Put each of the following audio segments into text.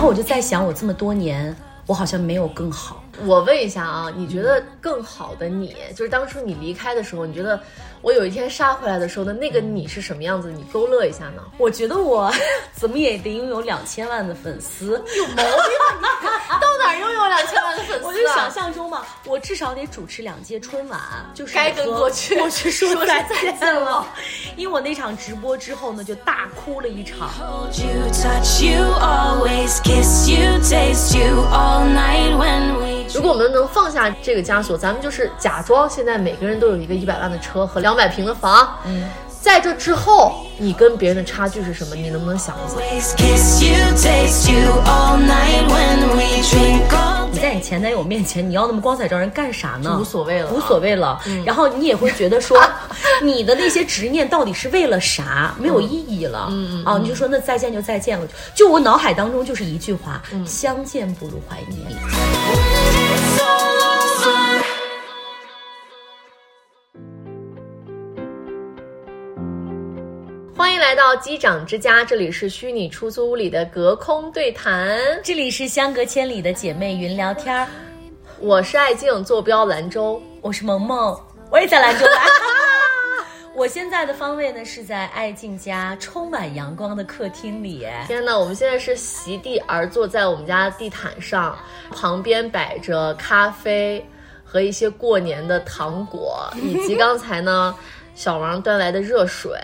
后我就在想，我这么多年，我好像没有更好。我问一下啊，你觉得更好的你，就是当初你离开的时候，你觉得我有一天杀回来的时候的那个你是什么样子？你勾勒一下呢？我觉得我 怎么也得拥有两千万的粉丝，有毛病啊！到哪儿拥有两千万的粉丝、啊？我就想象中嘛，我至少得主持两届春晚，就是该跟过去过去说说再再见了。因为我那场直播之后呢，就大哭了一场。如果我们能放下这个枷锁，咱们就是假装现在每个人都有一个一百万的车和两百平的房。嗯，在这之后，你跟别人的差距是什么？你能不能想一想你在你前男友面前，你要那么光彩照人干啥呢？无所谓了啊无所谓了。然后你也会觉得说，你的那些执念到底是为了啥？没有意义了。嗯啊，你就说那再见就再见了。就我脑海当中就是一句话：相见不如怀念。欢迎来到机长之家，这里是虚拟出租屋里的隔空对谈。这里是相隔千里的姐妹云聊天儿，我是爱静，坐标兰州。我是萌萌，我也在兰州来。我现在的方位呢是在爱静家充满阳光的客厅里。天呐，我们现在是席地而坐在我们家地毯上，旁边摆着咖啡和一些过年的糖果，以及 刚才呢小王端来的热水。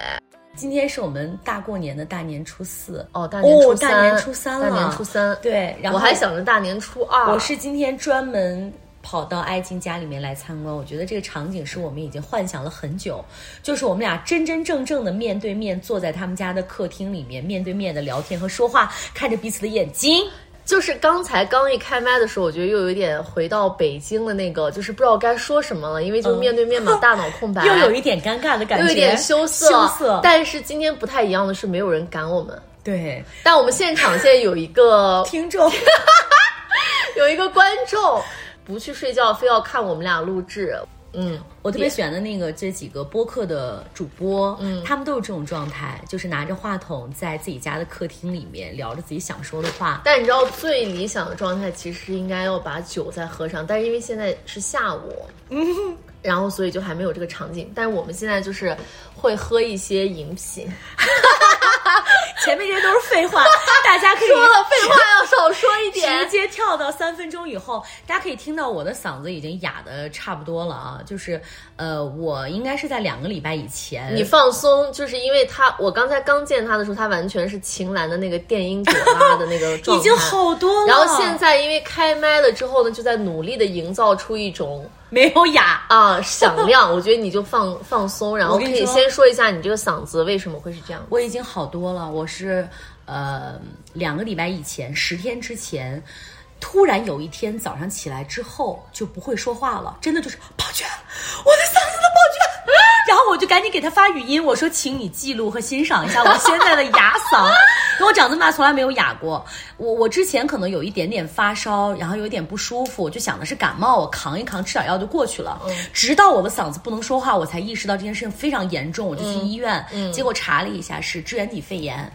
今天是我们大过年的大年初四哦，大年初三，大年初三了，大年初三。对，然后我还想着大年初二。我是今天专门跑到爱静家里面来参观，我觉得这个场景是我们已经幻想了很久，就是我们俩真真正正的面对面坐在他们家的客厅里面，面对面的聊天和说话，看着彼此的眼睛。就是刚才刚一开麦的时候，我觉得又有一点回到北京的那个，就是不知道该说什么了，因为就面对面嘛，大脑空白，嗯又有一点尴尬的感觉，又有点羞涩。羞涩。但是今天不太一样的是，没有人赶我们。对，但我们现场现在有一个 听众，有一个观众不去睡觉，非要看我们俩录制。嗯，我特别喜欢的那个这几个播客的主播，嗯，他们都是这种状态，就是拿着话筒在自己家的客厅里面聊着自己想说的话。但你知道最理想的状态其实应该要把酒再喝上，但是因为现在是下午，嗯，然后所以就还没有这个场景。但是我们现在就是会喝一些饮品，前面这些都是废话，大家可以说了废话要少说一点，直接跳到三分钟以后，大家可以听到我的嗓子已经哑的差不多了啊，就是呃，我应该是在两个礼拜以前，你放松，就是因为他，我刚才刚见他的时候，他完全是秦岚的那个电音朵拉的那个状态，已经好多了。然后现在因为开麦了之后呢，就在努力的营造出一种没有哑啊响亮。我觉得你就放放松，然后可以先说一下你这个嗓子为什么会是这样。我已经好多了，我是呃两个礼拜以前，十天之前。突然有一天早上起来之后就不会说话了，真的就是宝娟，我的嗓子都宝娟。然后我就赶紧给他发语音，我说请你记录和欣赏一下我现在的哑嗓，因为我长这么大从来没有哑过。我我之前可能有一点点发烧，然后有一点不舒服，我就想的是感冒，我扛一扛，吃点药就过去了。嗯、直到我的嗓子不能说话，我才意识到这件事情非常严重，我就去医院，嗯、结果查了一下是支原体肺炎。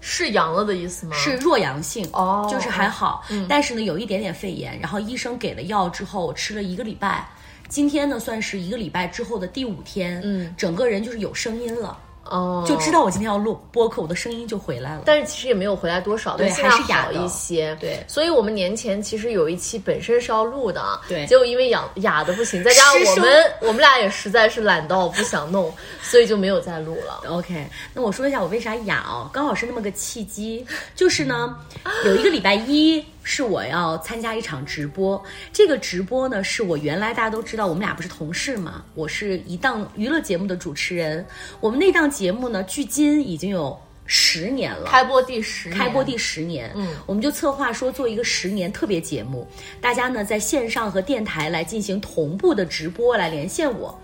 是阳了的意思吗？是弱阳性哦，就是还好，嗯、但是呢有一点点肺炎，然后医生给了药之后，我吃了一个礼拜，今天呢算是一个礼拜之后的第五天，嗯，整个人就是有声音了。哦，就知道我今天要录播客，我的声音就回来了。但是其实也没有回来多少，对，还是哑好一些。对，所以我们年前其实有一期本身是要录的，对，结果因为哑哑的不行，再加上我们我们俩也实在是懒到不想弄，所以就没有再录了。OK，那我说一下我为啥哑哦，刚好是那么个契机，就是呢，有一个礼拜一。是我要参加一场直播，这个直播呢是我原来大家都知道，我们俩不是同事嘛，我是一档娱乐节目的主持人，我们那档节目呢，距今已经有十年了，开播第十，开播第十年，嗯，我们就策划说做一个十年特别节目，大家呢在线上和电台来进行同步的直播来连线我，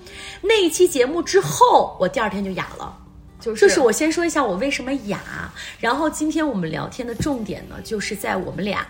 那一期节目之后，我第二天就哑了。就是就是我先说一下我为什么哑，然后今天我们聊天的重点呢，就是在我们俩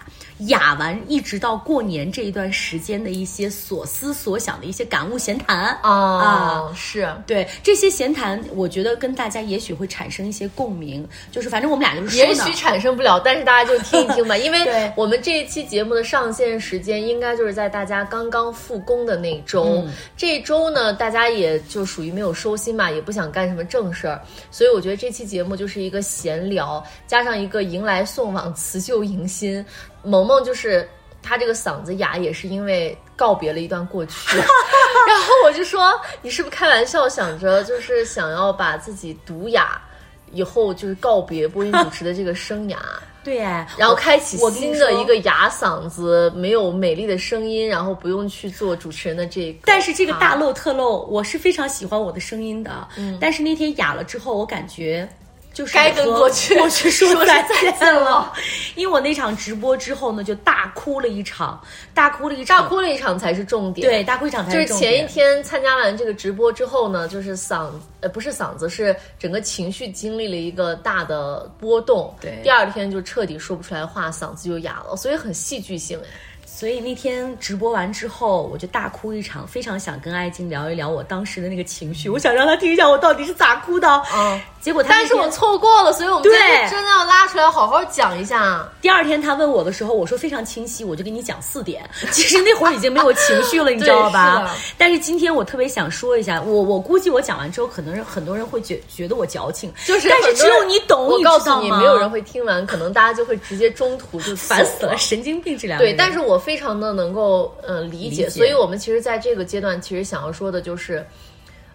哑完一直到过年这一段时间的一些所思所想的一些感悟闲谈哦，是对这些闲谈，我觉得跟大家也许会产生一些共鸣。就是反正我们俩就是也许产生不了，但是大家就听一听吧，因为我们这一期节目的上线时间应该就是在大家刚刚复工的那一周。嗯这周呢，大家也就属于没有收心嘛，也不想干什么正事儿，所以我觉得这期节目就是一个闲聊，加上一个迎来送往、辞旧迎新。萌萌就是她这个嗓子哑，也是因为告别了一段过去。然后我就说，你是不是开玩笑，想着就是想要把自己毒哑？以后就是告别播音主持的这个生涯，对呀，然后开启新的一个哑嗓子、没有美丽的声音，然后不用去做主持人的这个。但是这个大漏特漏，我是非常喜欢我的声音的。嗯，但是那天哑了之后，我感觉就是该跟过去过去说说再再见了了。因为我那场直播之后呢，就大哭了一场，大哭了一场，大哭了一场才是重点。对，大哭一场才是重点就是前一天参加完这个直播之后呢，就是嗓呃不是嗓子，是整个情绪经历了一个大的波动。对第二天就彻底说不出来话，嗓子就哑了，所以很戏剧性哎。所以那天直播完之后，我就大哭一场，非常想跟艾静聊一聊我当时的那个情绪，我想让她听一下我到底是咋哭的。嗯，结果她但是我错过了，所以我们对今天真的要拉出来好好讲一下。第二天他问我的时候，我说非常清晰，我就给你讲四点。其实那会儿已经没有情绪了，你知道吧是？但是今天我特别想说一下，我我估计我讲完之后，可能很多人会觉觉得我矫情，就是但是只有你懂，我告诉你？没有人会听完，可能大家就会直接中途就烦死了，神经病这两个对，但是我非常的能够呃理解，所以我们其实在这个阶段，其实想要说的就是，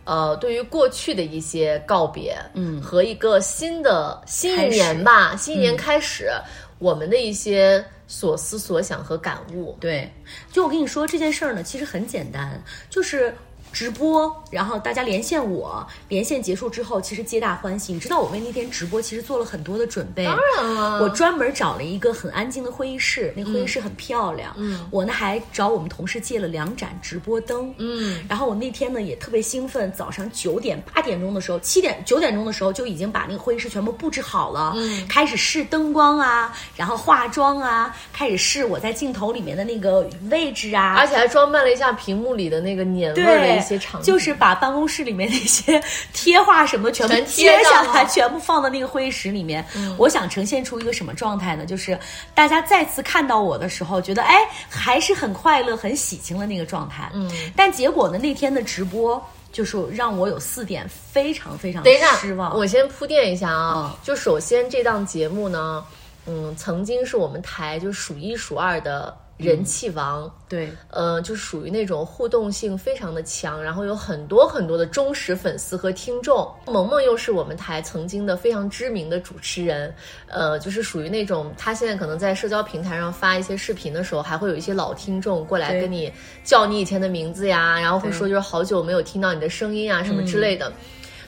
呃，对于过去的一些告别，嗯，和一个新的新一年吧，新一年开始，我们的一些所思所想和感悟。对，就我跟你说这件事儿呢，其实很简单，就是。直播，然后大家连线我，连线结束之后，其实皆大欢喜。你知道我为那天直播其实做了很多的准备，当然了，我专门找了一个很安静的会议室，那个会议室很漂亮。嗯，我呢还找我们同事借了两盏直播灯。嗯，然后我那天呢也特别兴奋，早上九点八点钟的时候，七点九点钟的时候就已经把那个会议室全部布置好了。嗯，开始试灯光啊，然后化妆啊，开始试我在镜头里面的那个位置啊，而且还装扮了一下屏幕里的那个年味儿的一些场景，就是把办公室里面那些 贴画什么全部贴贴下来，全部放到那个会议室里面。我想呈现出一个什么状态呢？就是大家再次看到我的时候，觉得哎还是很快乐、很喜庆的那个状态。嗯，但结果呢，那天的直播就是让我有四点非常非常失望。我先铺垫一下啊，嗯就首先这档节目呢，嗯，曾经是我们台就数一数二的人气王。对呃，就属于那种互动性非常的强，然后有很多很多的忠实粉丝和听众。萌萌又是我们台曾经的非常知名的主持人，呃，就是属于那种他现在可能在社交平台上发一些视频的时候，还会有一些老听众过来跟你叫你以前的名字呀，然后会说就是好久没有听到你的声音啊什么之类的。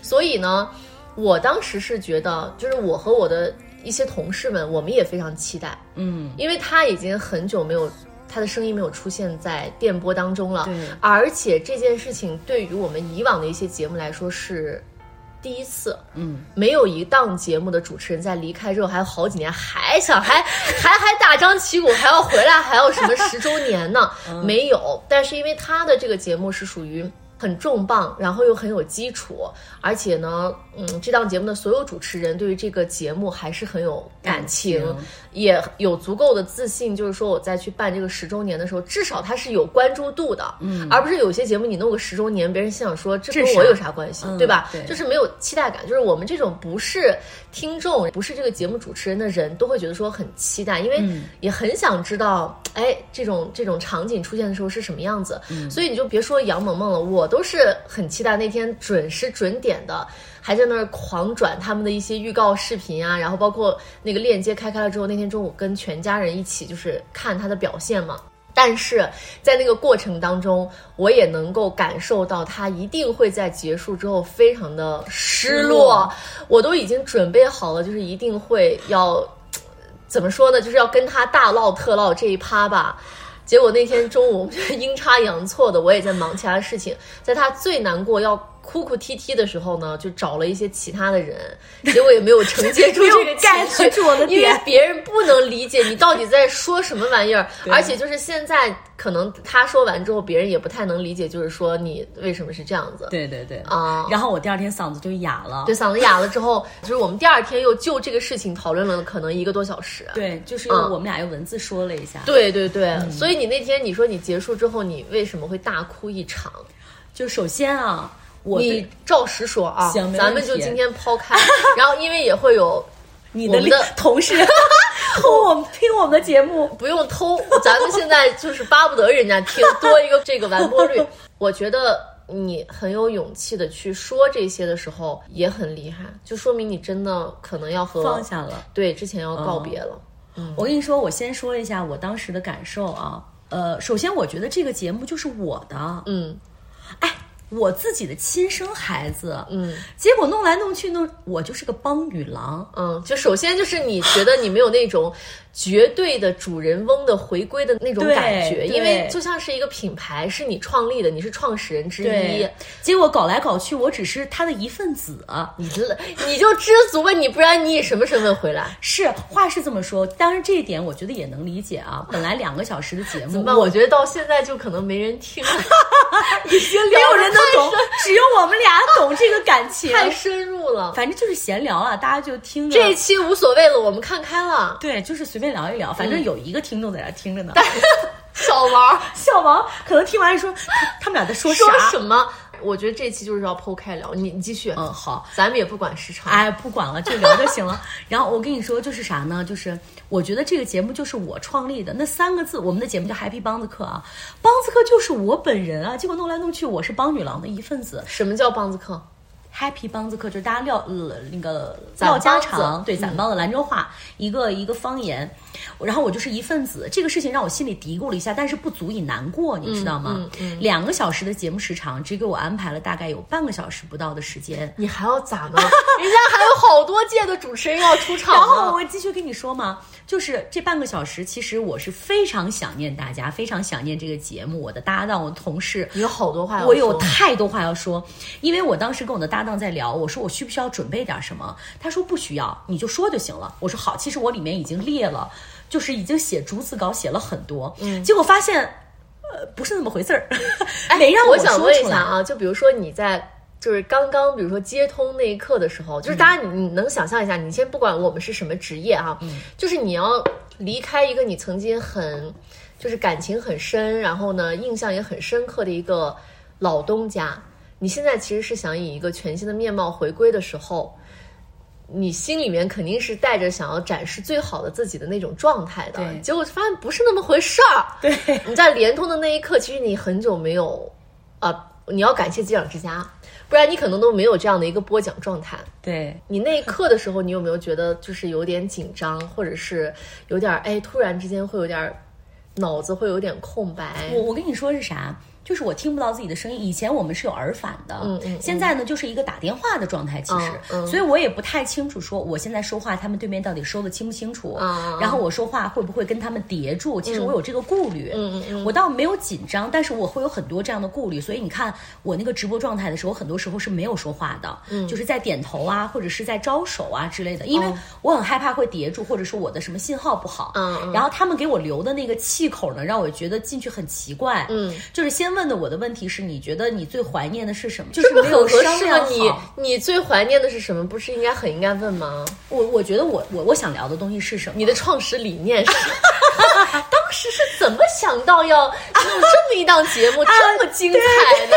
所以呢，我当时是觉得，就是我和我的一些同事们，我们也非常期待，嗯，因为他已经很久没有他的声音没有出现在电波当中了，对而且这件事情对于我们以往的一些节目来说是第一次，嗯，没有一档节目的主持人在离开之后还有好几年还想还 还还大张旗鼓还要回来还要什么十周年呢？嗯没有，但是因为他的这个节目是属于。很重磅，然后又很有基础，而且呢，嗯，这档节目的所有主持人对于这个节目还是很有感情，感情也有足够的自信，就是说我在去办这个十周年的时候，至少它是有关注度的，嗯，而不是有些节目你弄个十周年，别人心想说这跟我有啥关系，嗯对吧？对。就是没有期待感，就是我们这种不是听众，不是这个节目主持人的人，都会觉得说很期待，因为嗯。也很想知道，哎，这种这种场景出现的时候是什么样子，嗯。所以你就别说杨萌萌了，我都是很期待那天准时准点的。还在那儿狂转他们的一些预告视频啊，然后包括那个链接开开了之后，那天中午跟全家人一起就是看他的表现嘛。但是在那个过程当中，我也能够感受到他一定会在结束之后非常的失落。我都已经准备好了，就是一定会要怎么说呢，就是要跟他大唠特唠这一趴吧。结果那天中午 阴差阳错的，我也在忙其他事情，在他最难过要哭哭啼啼的时候呢，就找了一些其他的人，结果也没有承接住这个情绪，住我的因为别人不能理解你到底在说什么玩意儿，而且就是现在可能他说完之后，别人也不太能理解，就是说你为什么是这样子。对对对啊然后我第二天嗓子就哑了。对，嗓子哑了之后，就是我们第二天又就这个事情讨论了可能一个多小时。对，就是嗯我们俩用文字说了一下。对对对，嗯所以你那天你说你结束之后，你为什么会大哭一场？就首先啊，我你照实说啊行，咱们就今天抛开，然后因为也会有你的同事 偷我们听我们的节目，不用偷，咱们现在就是巴不得人家听多一个这个完播率。我觉得你很有勇气的去说这些的时候也很厉害，就说明你真的可能要和放下了。对之前要告别了。我跟你说，我先说一下我当时的感受啊。呃，首先我觉得这个节目就是我的，嗯哎，我自己的亲生孩子，嗯结果弄来弄去弄，我就是个帮女郎。嗯，就首先就是你觉得你没有那种绝对的主人翁的回归的那种感觉，因为就像是一个品牌是你创立的，你是创始人之一。，结果搞来搞去，我只是他的一份子。你知你就知足吧，你不然你以什么身份回来？是话是这么说，当然这一点我觉得也能理解啊。本来两个小时的节目，那我觉得到现在就可能没人听了，已经没有人能懂，只有我们俩懂这个感情。太深入了。反正就是闲聊啊，大家就听着。这一期无所谓了，我们看开了。对，就是随便聊一聊，反正有一个听众在那听着呢。小王 小王可能听完说，他他们俩在说啥？说什么？我觉得这期就是要剖开聊，你你继续。嗯，好。咱们也不管时长。哎，不管了，就聊就行了。然后我跟你说，就是啥呢？就是我觉得这个节目就是我创立的，那三个字，我们的节目叫 Happy 帮子课啊，帮子课就是我本人啊。结果弄来弄去，我是帮女郎的一份子。什么叫帮子课？Happy 帮子课就是大家聊呃那个攒唠家常，对攒帮的兰州话，一个一个方言。然后我就是一份子，这个事情让我心里嘀咕了一下，但是不足以难过，你知道吗？两个小时的节目时长，只给我安排了大概有半个小时不到的时间。你还要咋呢？人家还有好多届的主持人要出场 然后。我继续跟你说嘛，就是这半个小时，其实我是非常想念大家，非常想念这个节目，我的搭档，我的同事，你有好多话要说我有太多话要说，因为我当时跟我的搭档在聊，我说我需不需要准备点什么？他说不需要，你就说就行了。我说好，其实我里面已经列了，就是已经写逐字稿写了很多，嗯，结果发现，呃，不是那么回事儿，没让哎我想。问一下啊，就比如说你在就是刚刚，比如说接通那一刻的时候，就是大家你你能想象一下，你先不管我们是什么职业哈、就是你要离开一个你曾经很就是感情很深，然后呢印象也很深刻的一个老东家，你现在其实是想以一个全新的面貌回归的时候。你心里面肯定是带着想要展示最好的自己的那种状态的，对结果发现不是那么回事儿。对，你在联通的那一刻，其实你很久没有啊、你要感谢机长之家，不然你可能都没有这样的一个播讲状态。对，你那一刻的时候，你有没有觉得就是有点紧张，或者是有点哎，突然之间会有点脑子会有点空白？我我跟你说是啥？就是我听不到自己的声音。以前我们是有耳返的，嗯嗯现在呢就是一个打电话的状态，其实，嗯嗯所以我也不太清楚说我现在说话他们对面到底收的清不清楚，嗯嗯然后我说话会不会跟他们叠住？其实我有这个顾虑，嗯嗯嗯我倒没有紧张，但是我会有很多这样的顾虑。所以你看我那个直播状态的时候，很多时候是没有说话的，嗯就是在点头啊，或者是在招手啊之类的，因为我很害怕会叠住，或者说我的什么信号不好，嗯嗯然后他们给我留的那个气口呢，让我觉得进去很奇怪。嗯，就是先问的我的问题是，你觉得你最怀念的是什么？就是没有很合商量适吗？你。你最怀念的是什么？不是应该很应该问吗？我我觉得我我我想聊的东西是什么？你的创始理念是？当时是怎么想到要弄这么一档节目，这么精彩呢？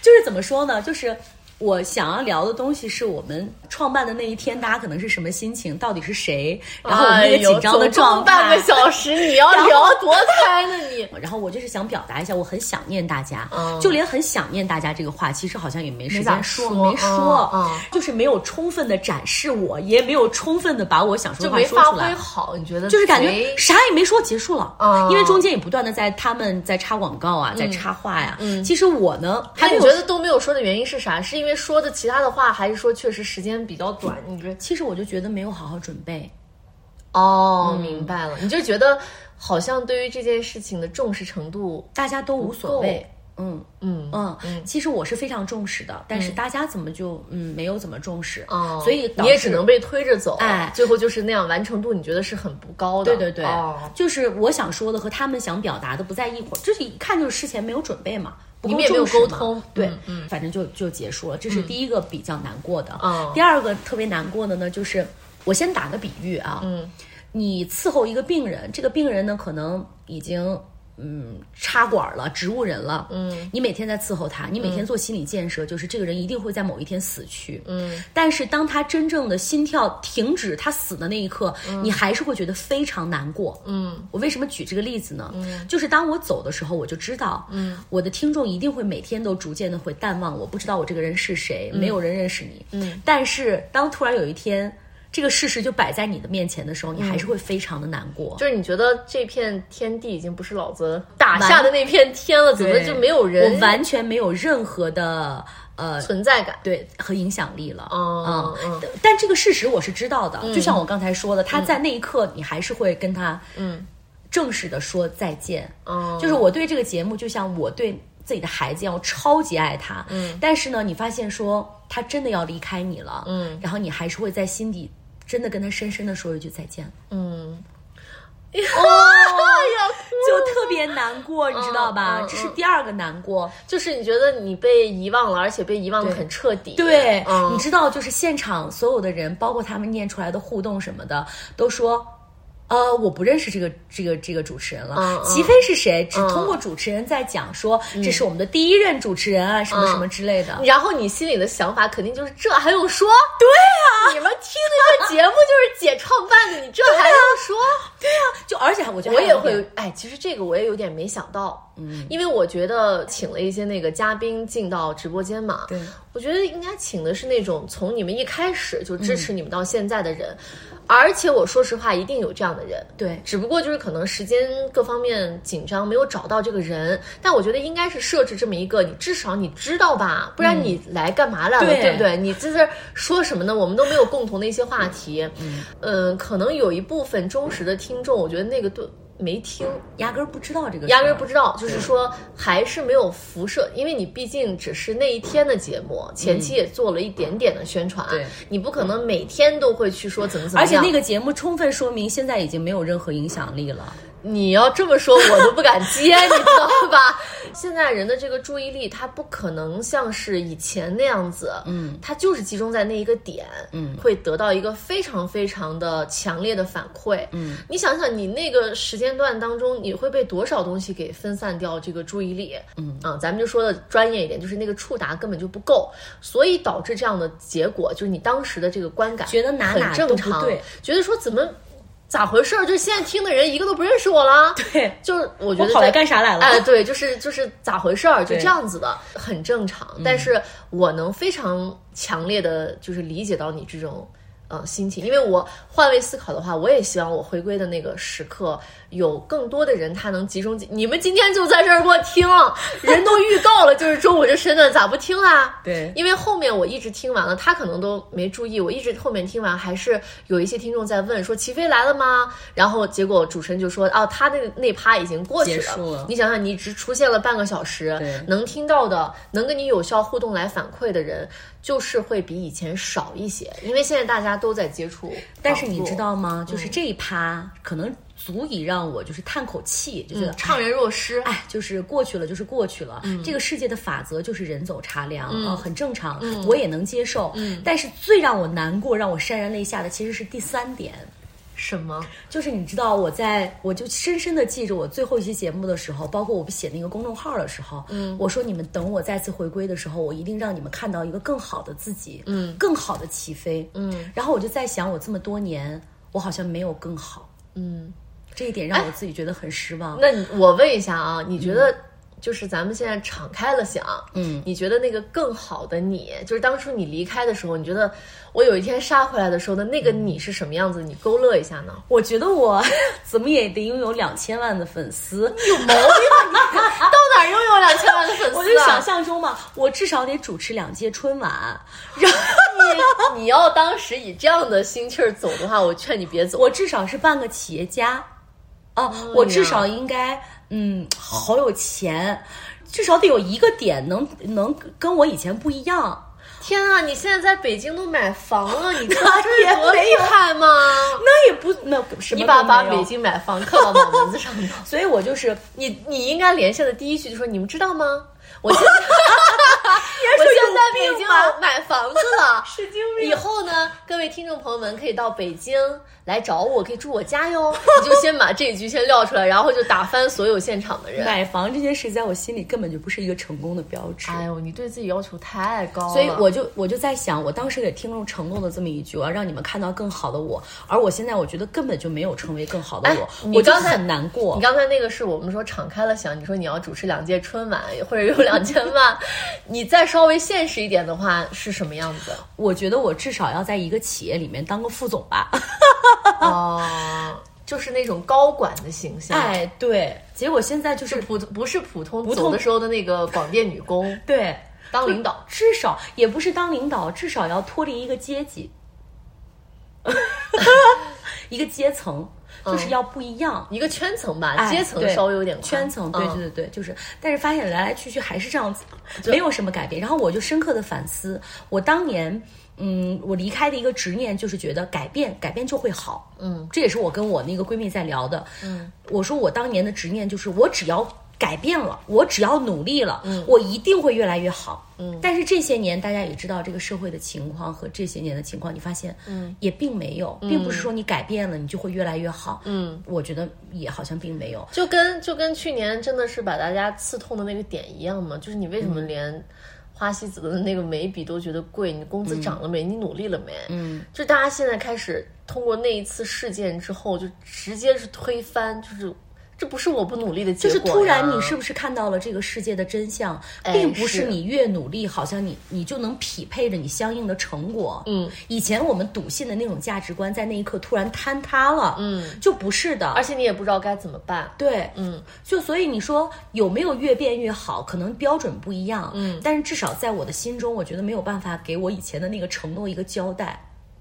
就是怎么说呢？就是我想要聊的东西是我们创办的那一天，大家可能是什么心情？到底是谁？然后我们那个紧张的半个小时，你要 聊多开呢你？然后我就是想表达一下，我很想念大家，嗯就连很想念大家这个话，其实好像也没时间说，说没说，就是没有充分的展示我，也没有充分的把我想说的话就没发。挥好，你觉得就是感觉啥也没说，结束了。嗯因为中间也不断的在他们在插广告啊，在插话呀。嗯，其实我呢还没有你觉得都没有说的原因是啥？是因为说的其他的话，还是说确实时间比较短？你觉得？其实我就觉得没有好好准备。哦，明白了，你就觉得好像对于这件事情的重视程度，大家都无所谓。嗯嗯嗯，其实我是非常重视的，但是大家怎么就嗯没有怎么重视？哦，所以你也只能被推着走，哎最后就是那样，完成度你觉得是很不高的。对对对，哦就是我想说的和他们想表达的不在一会儿，就是一看就是事前没有准备嘛，不够你们也没有重视沟通对，嗯嗯反正就就结束了，这是第一个比较难过的。哦第二个特别难过的呢，就是我先打个比喻啊，嗯，你伺候一个病人，这个病人呢可能已经。嗯，插管了，植物人了。嗯，你每天在伺候他，你每天做心理建设，就是这个人一定会在某一天死去。嗯，但是当他真正的心跳停止，他死的那一刻，你还是会觉得非常难过。嗯，我为什么举这个例子呢？嗯，就是当我走的时候，我就知道，嗯，我的听众一定会每天都逐渐的会淡忘我，不知道我这个人是谁，没有人认识你。嗯，但是当突然有一天。这个事实就摆在你的面前的时候，你还是会非常的难过。就是你觉得这片天地已经不是老子打下的那片天了，怎么就没有人我完全没有任何的呃存在感？对和影响力了。哦嗯但但这个事实我是知道的，就像我刚才说的，他在那一刻你还是会跟他嗯正式的说再见。哦就是我对这个节目，就像我对自己的孩子一样，我超级爱他。嗯，但是呢，你发现说他真的要离开你了，嗯，然后你还是会在心底真的跟他深深的说一句再见，嗯，哦，就特别难过，你知道吧？嗯嗯这是第二个难过。就是你觉得你被遗忘了，而且被遗忘的很彻底。对，嗯你知道，就是现场所有的人，包括他们念出来的互动什么的，都说。呃，我不认识这个这个这个主持人了。齐飞是谁？只通过主持人在讲说，这是我们的第一任主持人啊，什么什么之类的。然后你心里的想法肯定就是这还用说？对啊，你们听那个节目就是姐创办的，你这还用说？就而且我觉得我也会，哎，其实这个我也有点没想到，嗯，因为我觉得请了一些那个嘉宾进到直播间嘛，对，我觉得应该请的是那种从你们一开始就支持你们到现在的人，而且我说实话，一定有这样的人，对。只不过就是可能时间各方面紧张，没有找到这个人，但我觉得应该是设置这么一个，你至少你知道吧，不然你来干嘛来了，对。对不对？你在这是说什么呢？我们都没有共同的一些话题，嗯，可能有一部分忠实的听众，我觉得那个对没听，压根儿不知道这个压根儿不知道，就是说还是没有辐射，因为你毕竟只是那一天的节目，前期也做了一点点的宣传，对。你不可能每天都会去说怎么怎么样，而且那个节目充分说明，现在已经没有任何影响力了。你要这么说，我都不敢接，你知道吧？现在人的这个注意力，他不可能像是以前那样子，嗯，他就是集中在那一个点，嗯，会得到一个非常非常的强烈的反馈，嗯，你想想，你那个时间段当中，你会被多少东西给分散掉这个注意力，嗯。啊，咱们就说的专业一点，就是那个触达根本就不够，所以导致这样的结果，就是你当时的这个观感觉得哪哪正常，都不对，觉得说怎么。咋回事儿？就是现在听的人一个都不认识我了。对，就是我觉我跑来干啥来了？哎，对，就是就是咋回事儿？就这样子的，很正常。但是我能非常强烈的，就是理解到你这种呃心情，因为我换位思考的话，我也希望我回归的那个时刻，有更多的人他能集中。你们今天就在这儿给我听，人都预告了，就是中午这身段，咋不听啊？对因为后面我一直听完了，他可能都没注意，我一直后面听完，还是有一些听众在问说齐飞来了吗？然后结果主持人就说哦，他那那趴已经过去结束了你想想，你只出现了半个小时，能听到的、能跟你有效互动来反馈的人，就是会比以前少一些，因为现在大家都在接触。但是你知道嗯吗？就是这一趴可能足以让我就是叹口气，就觉得、嗯怅然若失。哎，就是过去了，就是过去了。嗯这个世界的法则就是人走茶凉啊、很正常，我也能接受。嗯但是最让我难过、让我潸然泪下的其实是第三点，什么？就是你知道我在我就深深的记着我最后一期节目的时候，包括我不写那个公众号的时候，嗯，我说你们等我再次回归的时候，我一定让你们看到一个更好的自己，嗯，更好的起飞，嗯。然后我就在想，我这么多年，我好像没有更好，嗯，这一点让我自己觉得很失望。那你我问一下啊，你觉得？就是咱们现在敞开了想，嗯，你觉得那个更好的你，就是当初你离开的时候，你觉得我有一天杀回来的时候的那个你是什么样子？你勾勒一下呢？我觉得我 怎么也得拥有两千万的粉丝，有毛病啊！你 到哪儿拥有两千万的粉丝、啊？我就想象中嘛，我至少得主持两届春晚，然后你你要当时以这样的心气儿走的话，我劝你别走。我至少是半个企业家，哦，我至少应该嗯好有钱。至少得有一个点能能跟我以前不一样。天啊！你现在在北京都买房了，你知道这是多厉害吗？那也不那什么你把把北，京买房刻到脑门子上了。所以我就是你你应该连线的第一句就说：“你们知道吗？我 现在我现在北京买房子了。神经病以后呢，各位听众朋友们可以到北京来找我，可以住我家哟。你就先把这一句先撂出来，然后就打翻所有现场的人。买房这件事，在我心里根本就不是一个成功的标志。哎呦，你对自己要求太高了。所以我就我就在想，我当时给听众承诺的这么一句，我要让你们看到更好的我，而我现在我觉得根本就没有成为更好的哎我，我刚才很难过你。刚才那个是我们说敞开了想，你说你要主持两届春晚或者有两千万，你再稍微现实一点的话是什么样子？我觉得我至少要在一个企业里面当个副总吧。哦，就是那种高管的形象，，哎，对，结果现在就是普不是普通普通走的时候的那个广电女工 对，当领导。至少也不是当领导，至少要脱离一个阶级，一个阶层，就是要不一样。一个圈层吧，哎阶层稍微有点宽。圈层，对对对，就是，但是发现来来去去还是这样子，没有什么改变。然后我就深刻的反思，我当年，嗯，我离开的一个执念就是觉得改变，改变就会好，嗯，这也是我跟我那个闺蜜在聊的，嗯，我说我当年的执念就是我只要改变了，我只要努力了，嗯，我一定会越来越好，嗯。但是这些年大家也知道这个社会的情况和这些年的情况，你发现，嗯，也并没有，并不是说你改变了你就会越来越好，嗯，我觉得也好像并没有。就跟就跟去年真的是把大家刺痛的那个点一样嘛，就是你为什么连花西子的那个眉笔都觉得贵？你工资涨了没？你努力了没？嗯，就大家现在开始通过那一次事件之后，就直接是推翻，就是这不是我不努力的结果，就是突然，你是不是看到了这个世界的真相，哎并不是是你越努力，好像你你就能匹配着你相应的成果。嗯，以前我们笃信的那种价值观，在那一刻突然坍塌了。嗯，就不是的。而且你也不知道该怎么办。对，嗯，就所以你说有没有越变越好，可能标准不一样，嗯，但是至少在我的心中，我觉得没有办法给我以前的那个承诺一个交代。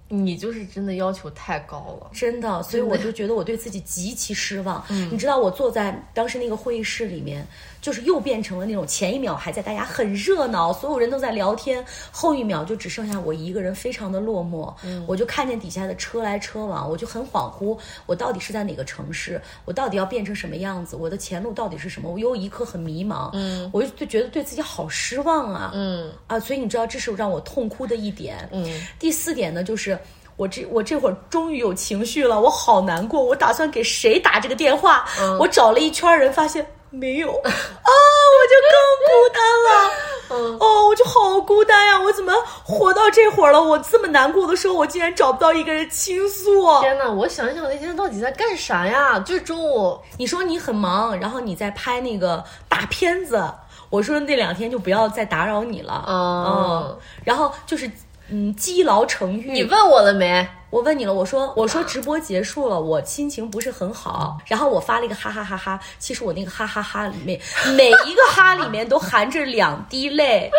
你就是真的要求太高了。真的，所以我就觉得我对自己极其失望。你知道，我坐在当时那个会议室里面，就是又变成了那种前一秒还在大家很热闹，所有人都在聊天，后一秒就只剩下我一个人，非常的落寞。我就看见底下的车来车往，我就很恍惚，我到底是在哪个城市？我到底要变成什么样子？我的前路到底是什么？我有一刻很迷茫，嗯，我就就觉得对自己好失望啊，嗯啊，所以你知道，这是让我痛哭的一点。嗯，第四点呢，就是。我这我这会儿终于有情绪了，我好难过，我打算给谁打这个电话？我找了一圈人，发现没有啊，我就更孤单了。嗯，哦，我就好孤单呀！我怎么活到这会儿了？我这么难过的时候，我竟然找不到一个人倾诉。天呐，我想一想那天到底在干啥呀？就是中午，你说你很忙，然后你在拍那个大片子，我说那两天就不要再打扰你了。哦嗯，然后就是嗯，积劳成狱。你问我了没？我问你了，我说我说直播结束了，我心情不是很好，然后我发了一个哈哈哈哈，其实我那个哈哈哈里面 每一个哈里面都含着两滴泪，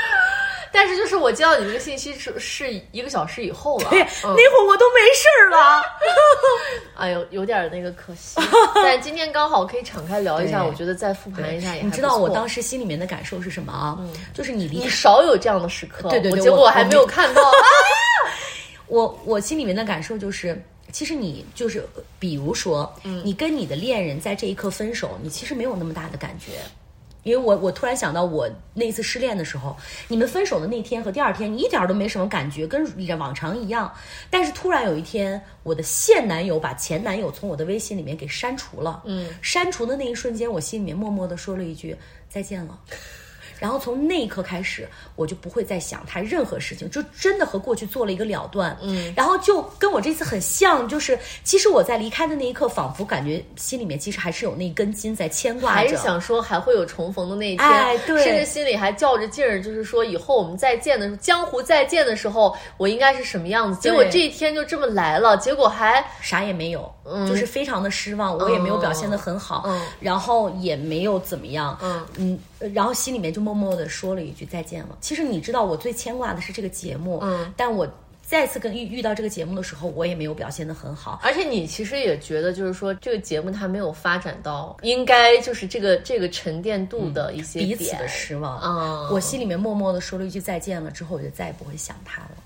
但是就是我接到你这个信息是是一个小时以后了，对，嗯那会儿我都没事儿了。哎呦，有点那个可惜。但今天刚好可以敞开聊一下，我觉得再复盘一下也还你知道我当时时心里面的感受是什么啊？就是你离你少有这样的时刻，对对对我结果我还没有看到。我我心里面的感受就是，其实你就是，比如说，你跟你的恋人在这一刻分手，你其实没有那么大的感觉。因为我我突然想到，我那次失恋的时候，你们分手的那天和第二天，你一点儿都没什么感觉，跟往常一样。但是突然有一天，我的现男友把前男友从我的微信里面给删除了。嗯，删除的那一瞬间，我心里面默默的说了一句再见了。然后从那一刻开始，我就不会再想他任何事情，就真的和过去做了一个了断。嗯，然后就跟我这次很像，就是其实我在离开的那一刻，仿佛感觉心里面其实还是有那根筋在牵挂着。还是想说还会有重逢的那一天，哎对甚至心里还较着劲儿，就是说以后我们再见的时候，江湖再见的时候，我应该是什么样子？结果这一天就这么来了，结果还啥也没有，就是非常的失望，我也没有表现的很好，嗯然后也没有怎么样，嗯嗯，然后心里面就默默的说了一句再见了。其实你知道，我最牵挂的是这个节目，嗯，但我再次跟遇遇到这个节目的时候，我也没有表现的很好。而且你其实也觉得，就是说这个节目它没有发展到应该就是这个这个沉淀度的一些彼此的失望，嗯我心里面默默的说了一句再见了，之后我就再也不会想他了，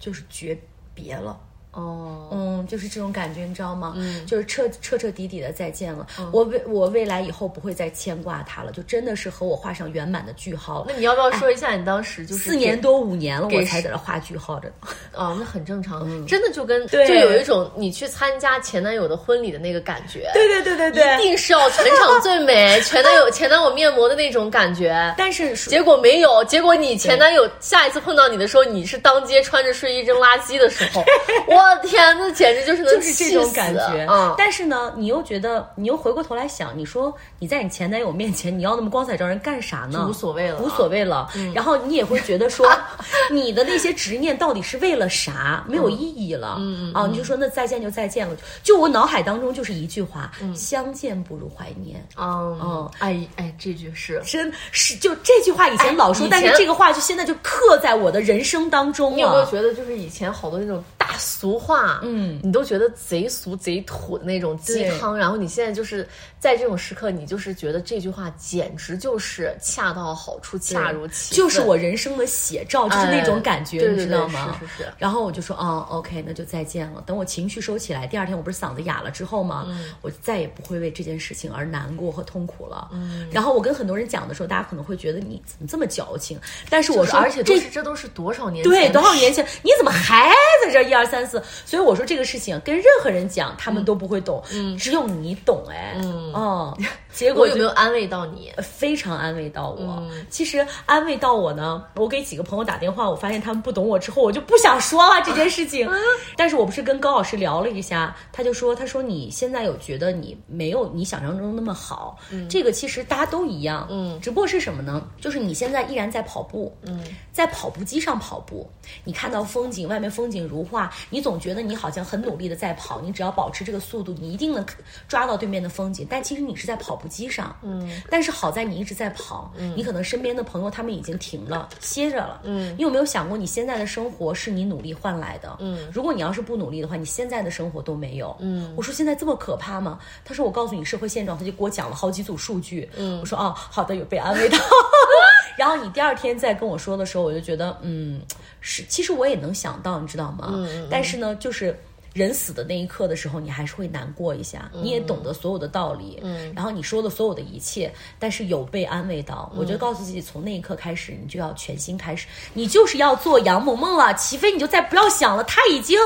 就是诀别了。哦，嗯，就是这种感觉，你知道吗？嗯，就是彻彻彻底底的再见了。我未我未来以后不会再牵挂他了，就真的是和我画上圆满的句号了那。你要不要说一下你当时就是四年多五年了，我才在这画句号着呢。哦，那很正常，真的就跟对就有一种你去参加前男友的婚礼的那个感觉，对对对对对一定是要全场最美，前男友前男友面膜的那种感觉。但是结果没有，结果你前男友下一次碰到你的时候，你是当街穿着睡衣扔垃圾的时候，我天，那简直就是能就是这种感觉，嗯，但是呢，你又觉得，你又回过头来想，你说你在你前男友面前，你要那么光彩照人干啥呢？无所谓了啊无所谓了。然后你也会觉得说，你的那些执念到底是为了啥？没有意义了。嗯啊，你就说那再见就再见了。就我脑海当中就是一句话：相见不如怀念。嗯嗯哎哎，这句是。真是就这句话以前老说，哎但是这个话就现在就刻在我的人生当中了。你有没有觉得，就是以前好多那种大俗话，嗯你都觉得贼俗贼土的那种鸡汤，然后你现在就是在这种时刻，你就是觉得这句话简直就是恰到好处，恰如其，就是我人生的写照，就是那种感觉，哎你知道吗？是是是然后我就说，哦，OK，那就再见了。等我情绪收起来，第二天我不是嗓子哑了之后吗，嗯我再也不会为这件事情而难过和痛苦了。嗯。然后我跟很多人讲的时候，大家可能会觉得你怎么这么矫情？但是我说，而且都这是这都是多少年前对多少年前，你怎么还在这一二三四？所以我说这个事情跟任何人讲，他们都不会懂，只有你懂哎。嗯。哦，结果有就没有安慰到你？非常安慰到我。其实安慰到我呢，我给几个朋友打电话，我发现他们不懂我之后，我就不想说了这件事情。但是我不是跟高老师聊了一下，他就说，他说你现在有觉得你没有你想象中那么好，这个其实大家都一样，嗯，只不过是什么呢？就是你现在依然在跑步，嗯，在跑步机上跑步，你看到风景，外面风景如画，你总觉得你好像很努力的在跑，你只要保持这个速度，你一定能抓到对面的风景。但其实你是在跑步机上，嗯，但是好在你一直在跑，嗯，你可能身边的朋友他们已经停了，歇着了，嗯，你有没有想过你现在的生活是你努力换来的？嗯，如果你要是不努力的话，你现在的生活都没有。嗯，我说现在这么可怕吗？他说我告诉你社会现状，他就给我讲了好几组数据。嗯，我说哦，好的，有被安慰到。然后你第二天再跟我说的时候，我就觉得，嗯，是，其实我也能想到，你知道吗？嗯，但是呢，就是。人死的那一刻的时候，你还是会难过一下，你也懂得所有的道理，嗯，然后你说的所有的一切，但是有被安慰到，我就告诉自己，从那一刻开始，你就要全新开始，你就是要做杨萌萌了，齐飞你就再不要想了，他已经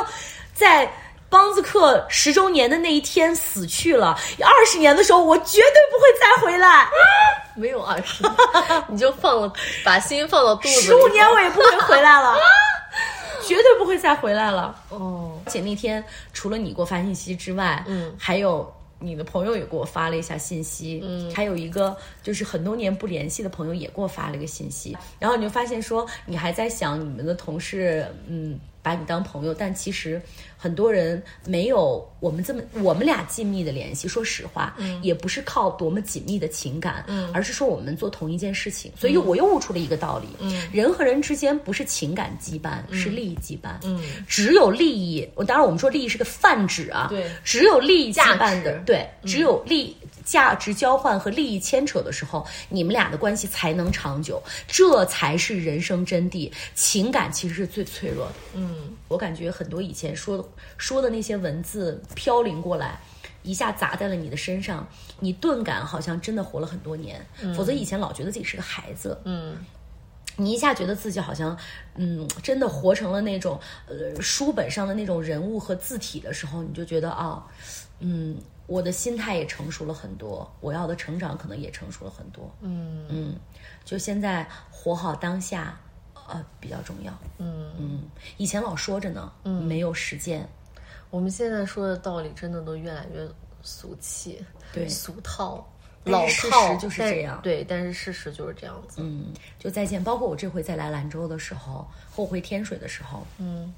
在邦子克十周年的那一天死去了，二十年的时候，我绝对不会再回来。没有二十，你就放了，把心放到肚子里。十五年我也不会回来了，绝对不会再回来了。哦，而且那天除了你给我发信息之外，嗯，还有你的朋友也给我发了一下信息，嗯，还有一个就是很多年不联系的朋友也给我发了一个信息，然后你就发现说你还在想你们的同事，嗯。把你当朋友，但其实很多人没有我们这么我们俩紧密的联系。说实话，嗯，也不是靠多么紧密的情感，嗯，而是说我们做同一件事情。所以我又悟出了一个道理，嗯，人和人之间不是情感羁绊，是利益羁绊，嗯，只有利益。我当然我们说利益是个泛指啊，对，只有利益羁绊的对，只有利。价值交换和利益牵扯的时候，你们俩的关系才能长久，这才是人生真谛。情感其实是最脆弱的。嗯，我感觉很多以前说的说的那些文字飘零过来，一下砸在了你的身上，你顿感好像真的活了很多年。否则以前老觉得自己是个孩子。嗯。你一下觉得自己好像，嗯，真的活成了那种，呃，书本上的那种人物和字体的时候，你就觉得啊，嗯，我的心态也成熟了很多，我要的成长可能也成熟了很多。嗯嗯，就现在活好当下，呃，比较重要。嗯嗯，以前老说着呢，嗯，没有实践。我们现在说的道理真的都越来越俗气，对俗套。老套实就是这样对，但是事实就是这样子。嗯，就再见。包括我这回再来兰州的时候，后回天水的时候，嗯，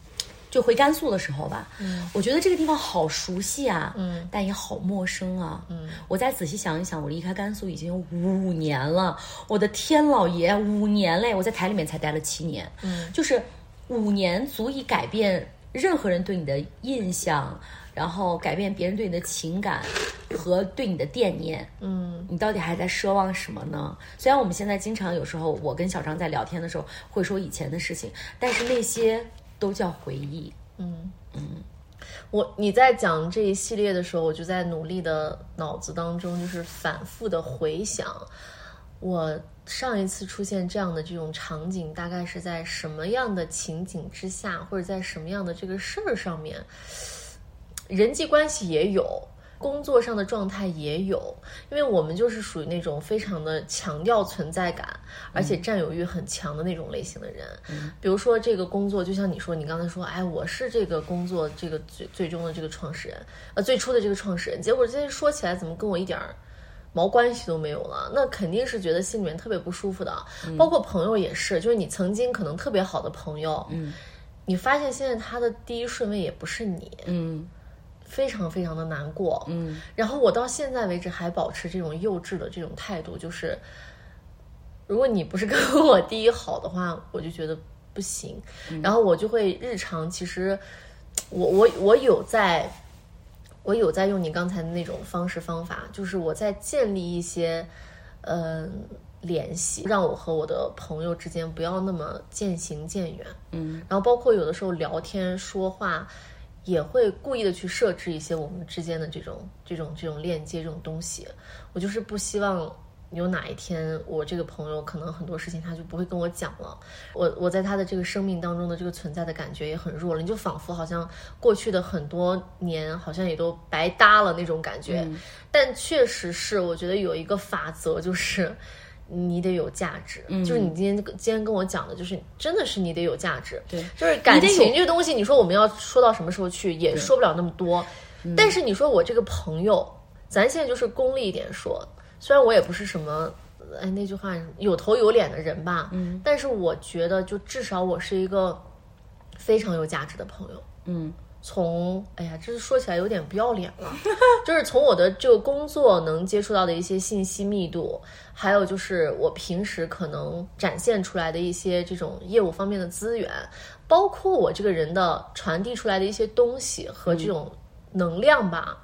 就回甘肃的时候吧，嗯，我觉得这个地方好熟悉啊，嗯，但也好陌生啊，嗯，我再仔细想一想，我离开甘肃已经五年了，我的天老爷，五年嘞！我在台里面才待了七年，嗯，就是五年足以改变任何人对你的印象，然后改变别人对你的情感和对你的惦念。嗯，你到底还在奢望什么呢？虽然我们现在经常有时候我跟小张在聊天的时候会说以前的事情，但是那些都叫回忆。嗯嗯我你在讲这一系列的时候，我就在努力的脑子当中，就是反复的回想，我上一次出现这样的这种场景，大概是在什么样的情景之下，或者在什么样的这个事儿上面，人际关系也有。工作上的状态也有，因为我们就是属于那种非常的强调存在感，而且占有欲很强的那种类型的人。比如说这个工作，就像你说，你刚才说，哎，我是这个工作这个最最终的这个创始人，呃，最初的这个创始人，结果这些说起来怎么跟我一点儿毛关系都没有了？那肯定是觉得心里面特别不舒服的。包括朋友也是，就是你曾经可能特别好的朋友，嗯你发现现在他的第一顺位也不是你，嗯非常非常的难过。嗯然后我到现在为止还保持这种幼稚的这种态度，就是如果你不是跟我第一好的话，我就觉得不行。然后我就会日常，其实我我我有在，我有在用你刚才的那种方式方法，就是我在建立一些嗯、联系，让我和我的朋友之间不要那么渐行渐远。嗯然后包括有的时候聊天说话，也会故意的去设置一些我们之间的这种这种这种链接这种东西。我就是不希望有哪一天我这个朋友可能很多事情他就不会跟我讲了，我我在他的这个生命当中的这个存在的感觉也很弱了，你就仿佛好像过去的很多年好像也都白搭了那种感觉。但确实是，我觉得有一个法则就是。你得有价值，就是你今天今天跟我讲的，就是真的是你得有价值，对。就是感情这个东西，你说我们要说到什么时候去，也说不了那么多。嗯。但是你说我这个朋友，咱现在就是功利一点说，虽然我也不是什么，哎，那句话有头有脸的人吧，嗯，但是我觉得就至少我是一个非常有价值的朋友。嗯。从哎呀，这是说起来有点不要脸了，就是从我的这个工作能接触到的一些信息密度，还有就是我平时可能展现出来的一些这种业务方面的资源，包括我这个人的传递出来的一些东西和这种能量吧，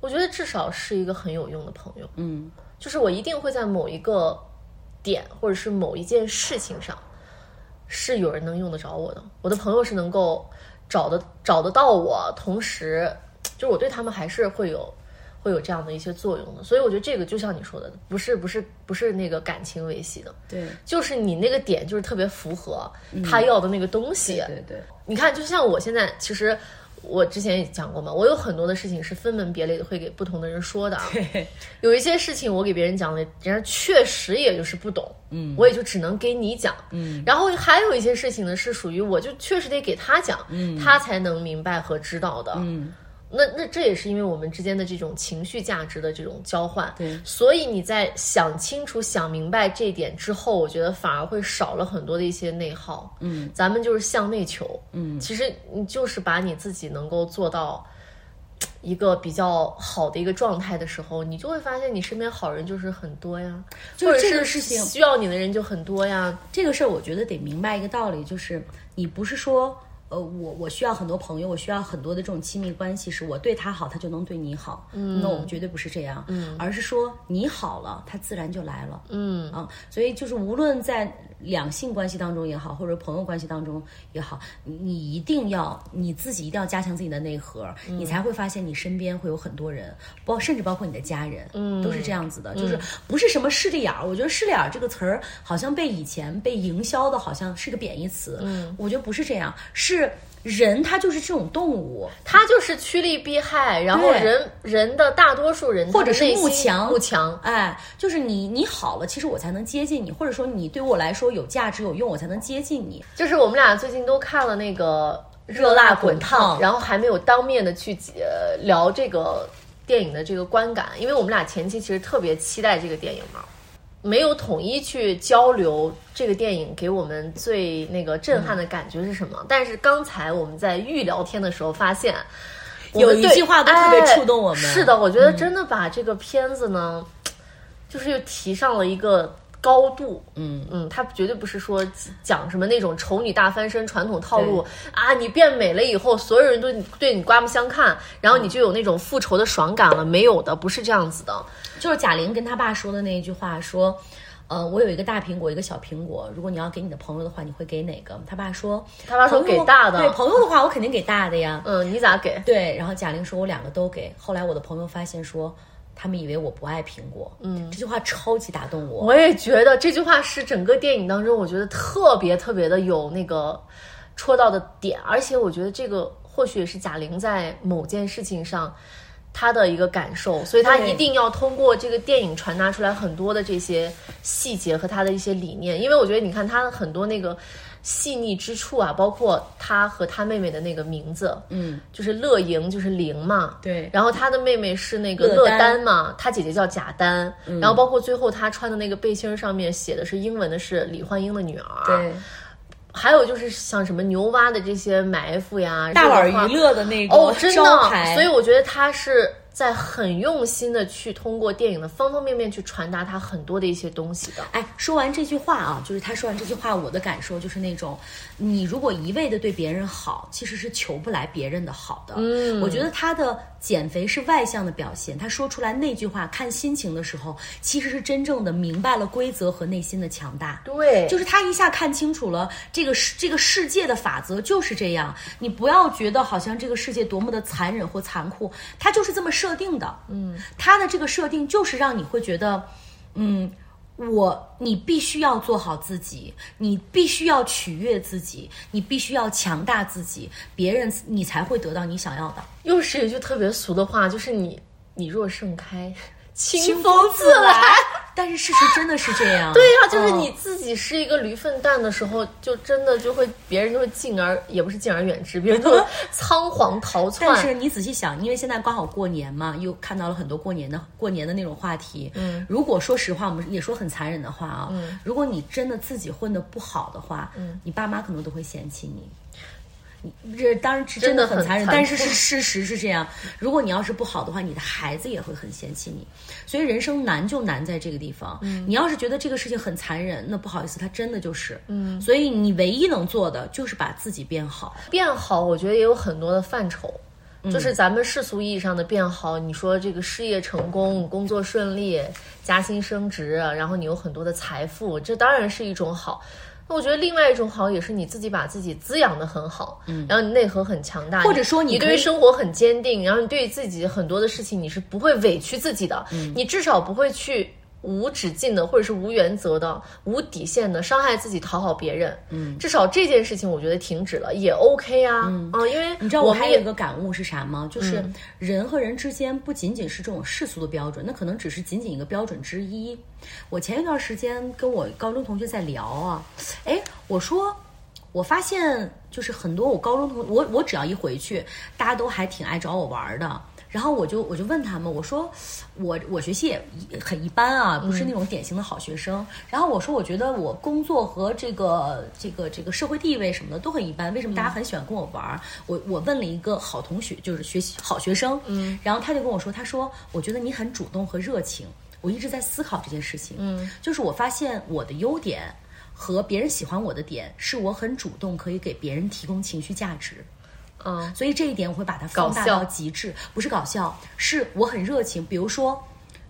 我觉得至少是一个很有用的朋友。嗯就是我一定会在某一个点或者是某一件事情上，是有人能用得着我的。我的朋友是能够找得找得到我，同时就是我对他们还是会有会有这样的一些作用的。所以我觉得这个就像你说的，不是不是不是那个感情维系的，对就是你那个点就是特别符合他要的那个东西。对对，你看，就像我现在，其实我之前也讲过嘛，我有很多的事情是分门别类的，会给不同的人说的啊。有一些事情我给别人讲了，人家确实也就是不懂，嗯，我也就只能给你讲，嗯。然后还有一些事情呢，是属于我就确实得给他讲，嗯，他才能明白和知道的，嗯那那这也是因为我们之间的这种情绪价值的这种交换，对所以你在想清楚、想明白这一点之后，我觉得反而会少了很多的一些内耗。嗯，咱们就是向内求，嗯其实你就是把你自己能够做到一个比较好的一个状态的时候，你就会发现你身边好人就是很多呀，就是或者这个事情需要你的人就很多呀。这个事儿，我觉得得明白一个道理，就是你不是说，呃，我我需要很多朋友，我需要很多的这种亲密关系，是我对他好，他就能对你好。嗯，那我们绝对不是这样，嗯，而是说你好了，他自然就来了。嗯。啊，所以就是无论在两性关系当中也好，或者朋友关系当中也好，你你一定要你自己一定要加强自己的内核，你才会发现你身边会有很多人，包甚至包括你的家人，嗯，都是这样子的，就是不是什么势利眼儿。我觉得势利眼儿这个词儿好像被以前被营销的好像是个贬义词，嗯，我觉得不是这样，是人他就是这种动物，他就是趋利避害，然后人人的大多数人或者是慕强慕强，哎，就是你你好了，其实我才能接近你，或者说你对我来说有价值有用，我才能接近你。就是我们俩最近都看了那个《热辣滚烫》，然后还没有当面的去呃聊这个电影的这个观感，因为我们俩前期其实特别期待这个电影嘛，没有统一去交流这个电影给我们最那个震撼的感觉是什么。但是刚才我们在预聊天的时候发现，有一句话都特别哎触动我们。是的，我觉得真的把这个片子呢，就是又提上了一个高度，嗯嗯，他绝对不是说讲什么那种丑女大翻身传统套路啊，你变美了以后，所有人都对你刮目相看，然后你就有那种复仇的爽感了，没有的，不是这样子的。就是贾玲跟她爸说的那一句话，说，呃，我有一个大苹果，一个小苹果，如果你要给你的朋友的话，你会给哪个？他爸说，他爸说给大的对朋友的话，我肯定给大的呀。嗯，你咋给？对，然后贾玲说，我两个都给。后来我的朋友发现说，他们以为我不爱苹果。嗯，这句话超级打动我。我也觉得这句话是整个电影当中，我觉得特别特别的有那个戳到的点，而且我觉得这个或许也是贾玲在某件事情上她的一个感受，所以她一定要通过这个电影传达出来很多的这些细节和她的一些理念，因为我觉得你看她很多那个。细腻之处啊，包括他和他妹妹的那个名字，嗯，就是乐莹，就是玲嘛，对。然后他的妹妹是那个乐乐丹丹嘛，她姐姐叫贾丹，然后包括最后他穿的那个背心上面写的是英文的，是李焕英的女儿。，对，还有就是像什么牛蛙的这些埋伏呀，大碗这个话娱乐的那个哦，真招的，牌，所以我觉得他是在很用心的去通过电影的方方面面去传达他很多的一些东西的。哎，说完这句话啊，就是他说完这句话，我的感受就是那种，你如果一味的对别人好，其实是求不来别人的好的。嗯，我觉得他的减肥是外向的表现，他说出来那句话，看心情的时候，其实是真正的明白了规则和内心的强大。对，就是他一下看清楚了这个世这个世界的法则就是这样，你不要觉得好像这个世界多么的残忍或残酷，他就是这么设定的。嗯，它的这个设定就是让你会觉得，嗯。我，你必须要做好自己，你必须要取悦自己，你必须要强大自己，别人你才会得到你想要的。又是一句特别俗的话，就是你你若盛开，清清风风自自来。但是事实真的是这样。对呀、就是嗯你自己是一个驴粪蛋的时候，就真的就会别人就会敬而也不是敬而远之，别人都会仓皇逃窜。但是你仔细想，因为现在刚好过年嘛，又看到了很多过年的过年的那种话题。嗯，如果说实话，我们也说很残忍的话啊，嗯，如果你真的自己混的不好的话，嗯，你爸妈可能都会嫌弃你。你这当然是真的很残忍，但是是事实是这样。如果你要是不好的话，你的孩子也会很嫌弃你。所以人生难就难在这个地方。嗯，你要是觉得这个事情很残忍，那不好意思，它真的就是。嗯，所以你唯一能做的就是把自己变好。变好，我觉得也有很多的范畴。就是咱们世俗意义上的变好，你说这个事业成功、工作顺利、加薪升职，然后你有很多的财富，这当然是一种好。那我觉得另外一种好也是你自己把自己滋养的很好，嗯，然后你内核很强大，或者说你你对于生活很坚定，然后你对于自己很多的事情你是不会委屈自己的，你至少不会去无止境的或者是无原则的、无底线的伤害自己、讨好别人，嗯，至少这件事情我觉得停止了也 OK 啊，嗯因为你知道我还有一个感悟是啥吗？就是人和人之间不仅仅是这种世俗的标准，那可能只是仅仅一个标准之一。我前一段时间跟我高中同学在聊啊，哎，我说。我发现就是很多我高中同我我只要一回去，大家都还挺爱找我玩儿的。然后我就我就问他们，我说我我学习也很一般啊，不是那种典型的好学生。然后我说我觉得我工作和这个这个这个社会地位什么的都很一般，为什么大家很喜欢跟我玩儿？我我问了一个好同学，就是学习好学生，嗯，然后他就跟我说，他说我觉得你很主动和热情。我一直在思考这件事情，嗯，就是我发现我的优点和别人喜欢我的点，是我很主动，可以给别人提供情绪价值。嗯，所以这一点我会把它放大到极致，不是搞笑，是我很热情。比如说，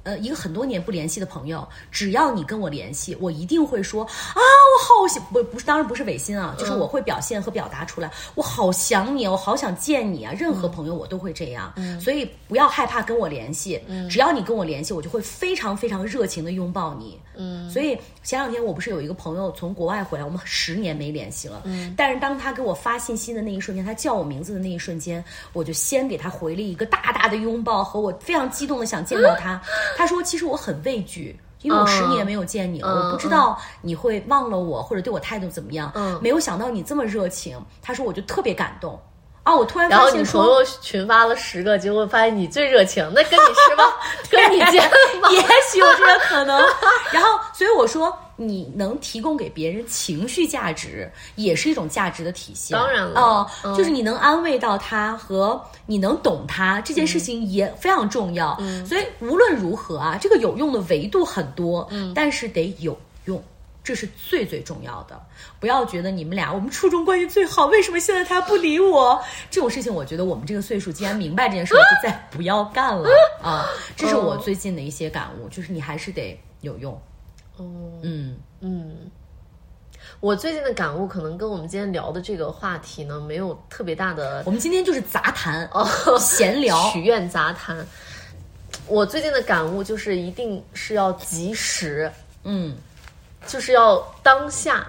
呃，一个很多年不联系的朋友，只要你跟我联系，我一定会说啊，我好想不不是，当然不是违心啊，就是我会表现和表达出来，我好想你啊，我好想见你啊。任何朋友我都会这样，所以不要害怕跟我联系，只要你跟我联系，我就会非常非常热情的拥抱你。嗯，所以前两天我不是有一个朋友从国外回来，我们十年没联系了。嗯，但是当他给我发信息的那一瞬间，他叫我名字的那一瞬间，我就先给他回了一个大大的拥抱，和我非常激动的想见到他。他说：“其实我很畏惧。”因为我十年没有见你了，嗯我不知道你会忘了我，或者对我态度怎么样。嗯没有想到你这么热情。他说，我就特别感动。啊，我突然然后你发现说，朋友群发了十个，结果发现你最热情，那跟你是吧？跟你见吧。也许有这个可能。然后，所以我说，你能提供给别人情绪价值，也是一种价值的体现。当然了哦、嗯就是你能安慰到他和你能懂他这件事情也非常重要。嗯所以无论如何啊，这个有用的维度很多，嗯，但是得有用。这是最最重要的，不要觉得你们俩我们初中关系最好，为什么现在他不理我？这种事情，我觉得我们这个岁数既然明白这件事，就再不要干了啊！这是我最近的一些感悟，就是你还是得有用。哦，嗯，嗯，我最近的感悟可能跟我们今天聊的这个话题呢，没有特别大的我们今天就是杂谈哦，闲聊，许愿杂谈。我最近的感悟就是，一定是要及时，嗯。就是要当下，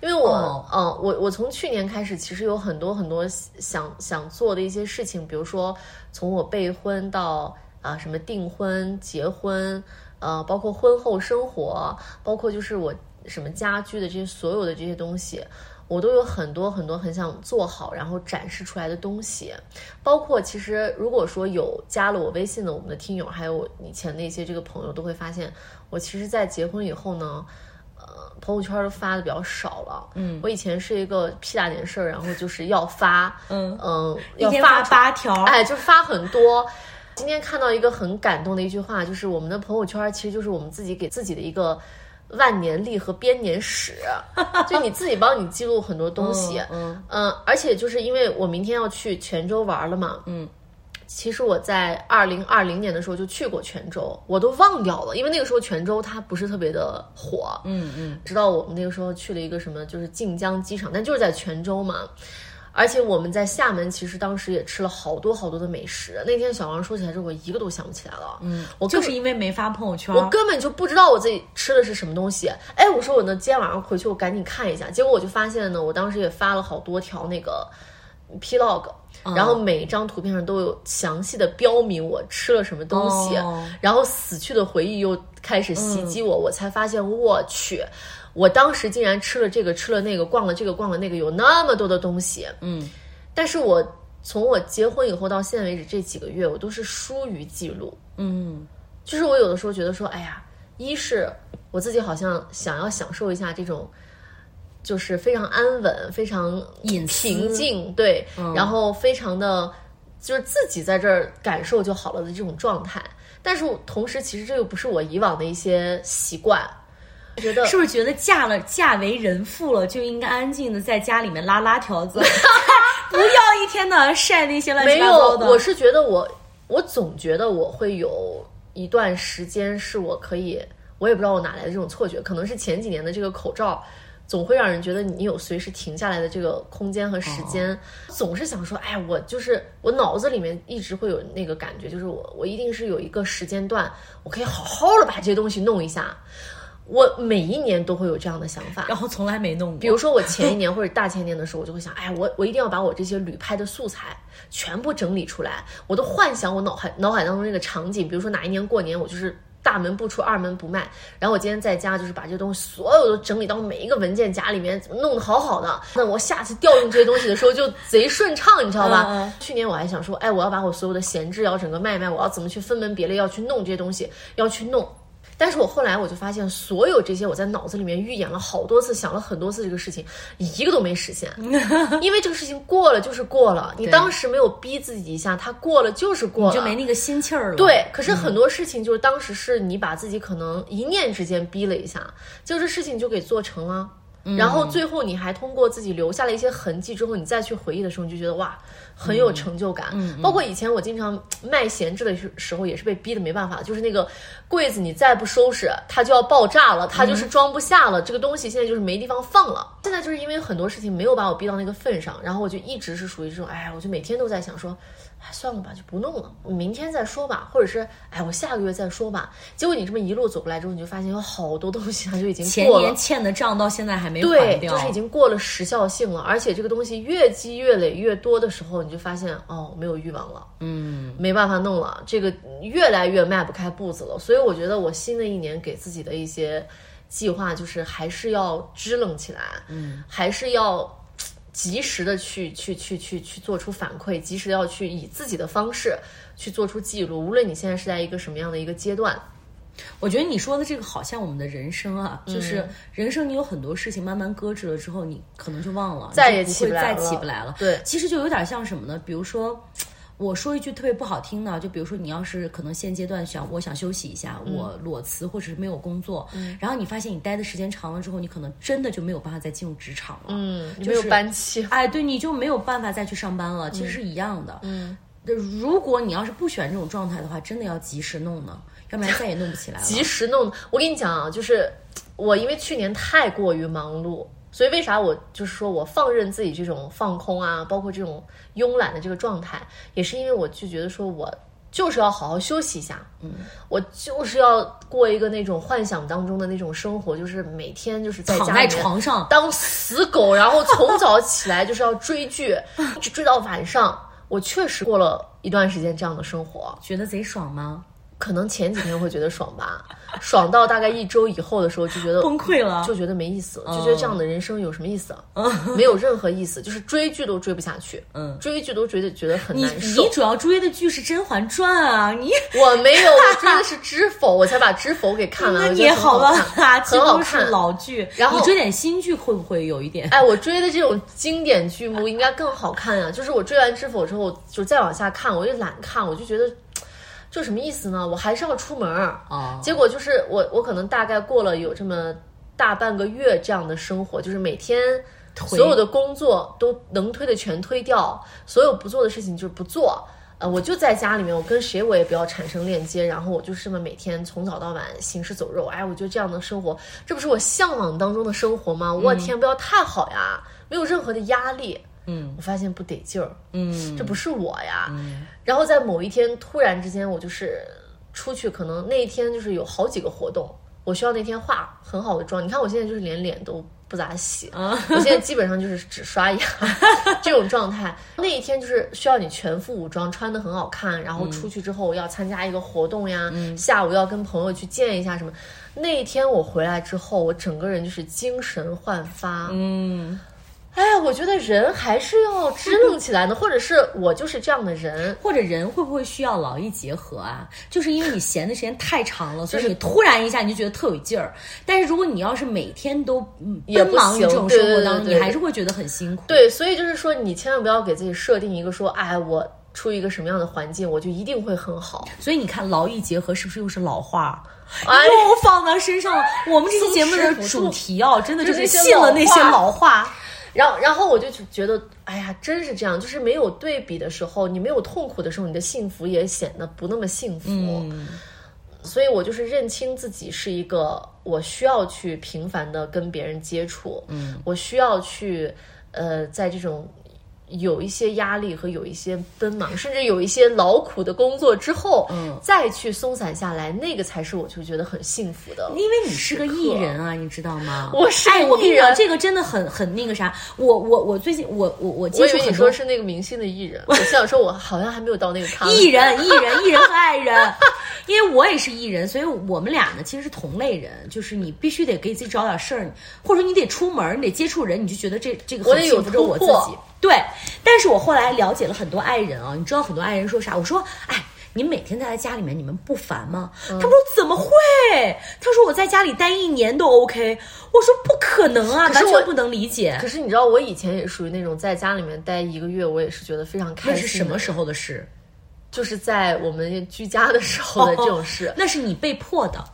因为我，哦嗯、我我从去年开始，其实有很多很多想想做的一些事情，比如说从我备婚到啊、什么订婚、结婚，呃，包括婚后生活，包括就是我什么家居的这些所有的这些东西，我都有很多很多很想做好，然后展示出来的东西，包括其实如果说有加了我微信的我们的听友，还有以前的一些这个朋友，都会发现我其实，在结婚以后呢。呃，朋友圈都发的比较少了。嗯，我以前是一个屁大点事儿，然后就是要发，嗯嗯，要发发八条，哎，就发很多。今天看到一个很感动的一句话，就是我们的朋友圈其实就是我们自己给自己的一个万年历和编年史，就你自己帮你记录很多东西。嗯嗯，而且就是因为我明天要去泉州玩了嘛，嗯，其实我在二零二零年的时候就去过泉州，我都忘掉了，因为那个时候泉州它不是特别的火，嗯嗯，直到我们那个时候去了一个什么，就是晋江机场，但就是在泉州嘛。而且我们在厦门，其实当时也吃了好多好多的美食。那天小王说起来之后，我一个都想不起来了。嗯，我就是因为没发朋友圈，我根本就不知道我自己吃的是什么东西。哎，我说我呢，今天晚上回去我赶紧看一下。结果我就发现呢，我当时也发了好多条那个 Plog，、然后每一张图片上都有详细的标明我吃了什么东西，哦然后死去的回忆又开始袭击我，我才发现我去。我当时竟然吃了这个，吃了那个，逛了这个，逛了那个，有那么多的东西。嗯，但是我从我结婚以后到现在为止这几个月，我都是疏于记录。嗯就是我有的时候觉得说，哎呀，一是我自己好像想要享受一下这种，就是非常安稳、非常隐平静，对，然后非常的就是自己在这儿感受就好了的这种状态。但是同时，其实这又不是我以往的一些习惯，觉得是不是觉得嫁了嫁为人妇了，就应该安静的在家里面拉拉条子，不要一天的晒那些乱七八糟，的？我是觉得我我总觉得我会有一段时间是我可以，我也不知道我哪来的这种错觉，可能是前几年的这个口罩。总会让人觉得你有随时停下来的这个空间和时间，总是想说，哎，我就是我脑子里面一直会有那个感觉，就是我我一定是有一个时间段，我可以好好的把这些东西弄一下。我每一年都会有这样的想法，然后从来没弄过。比如说我前一年或者大前年的时候，我就会想，哎，我我一定要把我这些旅拍的素材全部整理出来，我都幻想我脑海脑海当中那个场景，比如说哪一年过年，我就是。大门不出，二门不迈。然后我今天在家，就是把这些东西所有都整理到每一个文件夹里面，弄得好好的。那我下次调用这些东西的时候就贼顺畅，你知道吧？去年我还想说，哎，我要把我所有的闲置要整个卖卖，我要怎么去分门别类，要去弄这些东西，要去弄。但是我后来我就发现，所有这些我在脑子里面预演了好多次，想了很多次这个事情，一个都没实现，因为这个事情过了就是过了，你当时没有逼自己一下，它过了就是过了，你就没那个心气儿了。对，可是很多事情就是当时是你把自己可能一念之间逼了一下，结果这事情就给做成了。然后最后你还通过自己留下了一些痕迹之后，你再去回忆的时候，你就觉得哇，很有成就感。包括以前我经常卖闲置的时时候，也是被逼的没办法，就是那个柜子你再不收拾，它就要爆炸了，它就是装不下了。这个东西现在就是没地方放了。现在就是因为很多事情没有把我逼到那个份上，然后我就一直是属于这种，哎，我就每天都在想说。哎，算了吧，就不弄了，明天再说吧，或者是哎，我下个月再说吧。结果你这么一路走过来之后，你就发现有好多东西它就已经前过了年，欠的账到现在还没对还，掉，就是已经过了时效性了。而且这个东西越积越累越多的时候，你就发现哦，没有欲望了，嗯，没办法弄了，这个越来越迈不开步子了。所以我觉得我新的一年给自己的一些计划就是还是要支棱起来，嗯，还是要。及时的去去去去去做出反馈，及时地要去以自己的方式去做出记录。无论你现在是在一个什么样的一个阶段，我觉得你说的这个好像我们的人生啊，嗯就是人生你有很多事情慢慢搁置了之后，你可能就忘了，再也不会再起不来了起不来了。对其实就有点像什么呢？比如说。我说一句特别不好听的，就比如说你要是可能现阶段想我想休息一下，嗯我裸辞或者是没有工作，然后你发现你待的时间长了之后，你可能真的就没有办法再进入职场了。嗯，你没有就是班期，哎，对，你就没有办法再去上班了，其实是一样的。嗯，如果你要是不喜欢这种状态的话，真的要及时弄呢，要不然再也弄不起来了。及时弄。我跟你讲啊，就是我因为去年太过于忙碌，所以为啥我就是说我放任自己这种放空啊，包括这种慵懒的这个状态，也是因为我就觉得说我。就是要好好休息一下，嗯，我就是要过一个那种幻想当中的那种生活，就是每天就是在躺在家里床上，当死狗，然后从早起来就是要追剧，一直追到晚上。我确实过了一段时间这样的生活，觉得贼爽吗？可能前几天会觉得爽吧，爽到大概一周以后的时候就觉得崩溃了就觉得没意思了，就觉得这样的人生有什么意思啊？没有任何意思，就是追剧都追不下去，嗯追剧都追的觉得很难受你。主要追的剧是《甄嬛传》啊，你 我没有，我追的是《知否》，我才把《知否》给看完，那 我觉得很好也好了看啊，这很好看。老剧。然后你追点新剧会不会有一点？哎，我追的这种经典剧目应该更好看呀、就是我追完《知否》之后，就再往下看，我就懒看，我就觉得这什么意思呢？我还是要出门儿。哦结果就是我，我可能大概过了有这么大半个月这样的生活，就是每天所有的工作都能推的全推掉，所有不做的事情就是不做。呃，我就在家里面，我跟谁我也不要产生链接，然后我就是这么每天从早到晚行尸走肉。哎，我觉得这样的生活，这不是我向往当中的生活吗？我天，不要太好呀，没有任何的压力。嗯我发现不得劲儿，嗯，这不是我呀。然后在某一天突然之间，我就是出去，可能那一天就是有好几个活动，我需要那天化很好的妆。你看我现在就是连脸都不咋洗，我现在基本上就是只刷牙 这种状态。那一天就是需要你全副武装，穿的很好看，然后出去之后要参加一个活动呀，下午要跟朋友去见一下什么。那一天我回来之后，我整个人就是精神焕发，嗯，哎呀，我觉得人还是要支棱起来的，或者是我就是这样的人。或者人会不会需要劳逸结合啊？就是因为你闲的时间太长了，所以你突然一下你就觉得特有劲儿。但是如果你要是每天都奔忙于行这种生活当中，你还是会觉得很辛苦。对，所以就是说，你千万不要给自己设定一个说，哎，我处于一个什么样的环境，我就一定会很好。所以你看，劳逸结合是不是又是老话？哎又放到身上了。我们这期节目的主题哦，真的就就是是信了那些老老话。然后，然后我就觉得，哎呀，真是这样，就是没有对比的时候，你没有痛苦的时候，你的幸福也显得不那么幸福。嗯所以我就是认清自己是一个，我需要去频繁的跟别人接触，嗯，我需要去，呃，在这种有一些压力和有一些奔忙，甚至有一些劳苦的工作之后，嗯再去松散下来，那个才是我就觉得很幸福的。因为你是个艺人啊，你知道吗？我是哎，我跟你讲，艺人这个真的很很那个啥。我我我最近我我我接触很多说是那个明星的艺人，我想说我好像还没有到那个咖。艺人，艺人，艺人和爱人。因为我也是艺人，所以我们俩呢其实是同类人，就是你必须得给自己找点事儿，或者说你得出门，你得接触人，你就觉得这这个我得有很幸福，这是我自己。对，但是我后来了解了很多爱人啊，你知道很多爱人说啥？我说，哎。你每天待在家里面，你们不烦吗？嗯他说怎么会？他说我在家里待一年都 OK。我说不可能啊，完全不能理解可。是你知道，我以前也属于那种在家里面待一个月，我也是觉得非常开心那。是什么时？候的事？就是在我们居家的时候的这种事。那是你被迫的，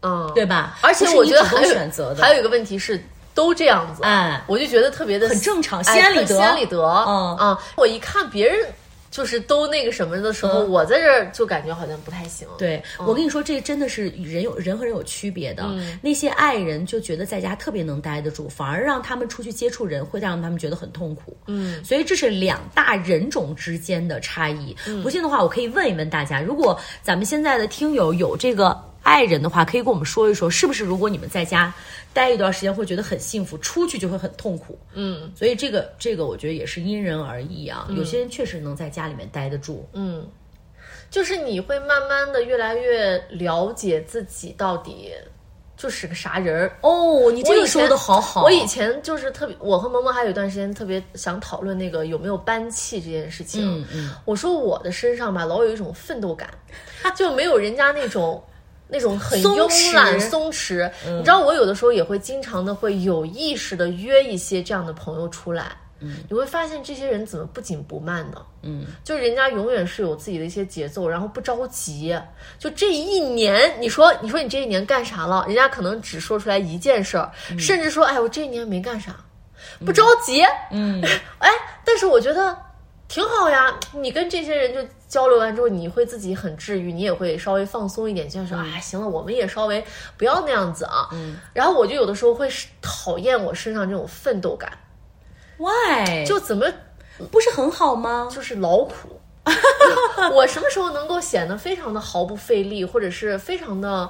嗯，对吧？而且我觉得还有选择的，还有一个问题是，都这样子，哎我就觉得特别的很正常哎心安理得心安理得。嗯啊，我一看别人就是都那个什么的时候，我在这儿就感觉好像不太行。嗯对，我跟你说，这真的是人有人和人有区别的。嗯那些爱人就觉得在家特别能待得住，反而让他们出去接触人，会让他们觉得很痛苦。嗯，所以这是两大人种之间的差异。嗯不信的话，我可以问一问大家，如果咱们现在的听友有这个爱人的话，可以跟我们说一说，是不是如果你们在家待一段时间会觉得很幸福，出去就会很痛苦？嗯所以这个这个，我觉得也是因人而异啊。有些人确实能在家里面待得住。嗯，就是你会慢慢的越来越了解自己到底就是个啥人儿。哦，你这个说的好好。我以前就是特别，我和萌萌还有一段时间特别想讨论那个有没有班气这件事情。嗯嗯，我说我的身上吧，老有一种奋斗感，就没有人家那种。那种很慵懒、弛松弛，你知道，我有的时候也会经常的会有意识的约一些这样的朋友出来，你会发现这些人怎么不紧不慢的？嗯，就人家永远是有自己的一些节奏，然后不着急。就这一年，你说你说你这一年干啥了？人家可能只说出来一件事儿，甚至说，哎，我这一年没干啥，不着急。嗯，哎，但是我觉得挺好呀。你跟这些人就交流完之后，你会自己很治愈，你也会稍微放松一点，就像说，哎，行了，我们也稍微不要那样子啊。嗯，然后我就有的时候会讨厌我身上这种奋斗感，why 就怎么不是很好吗？就是劳苦。我什么时候能够显得非常的毫不费力，或者是非常的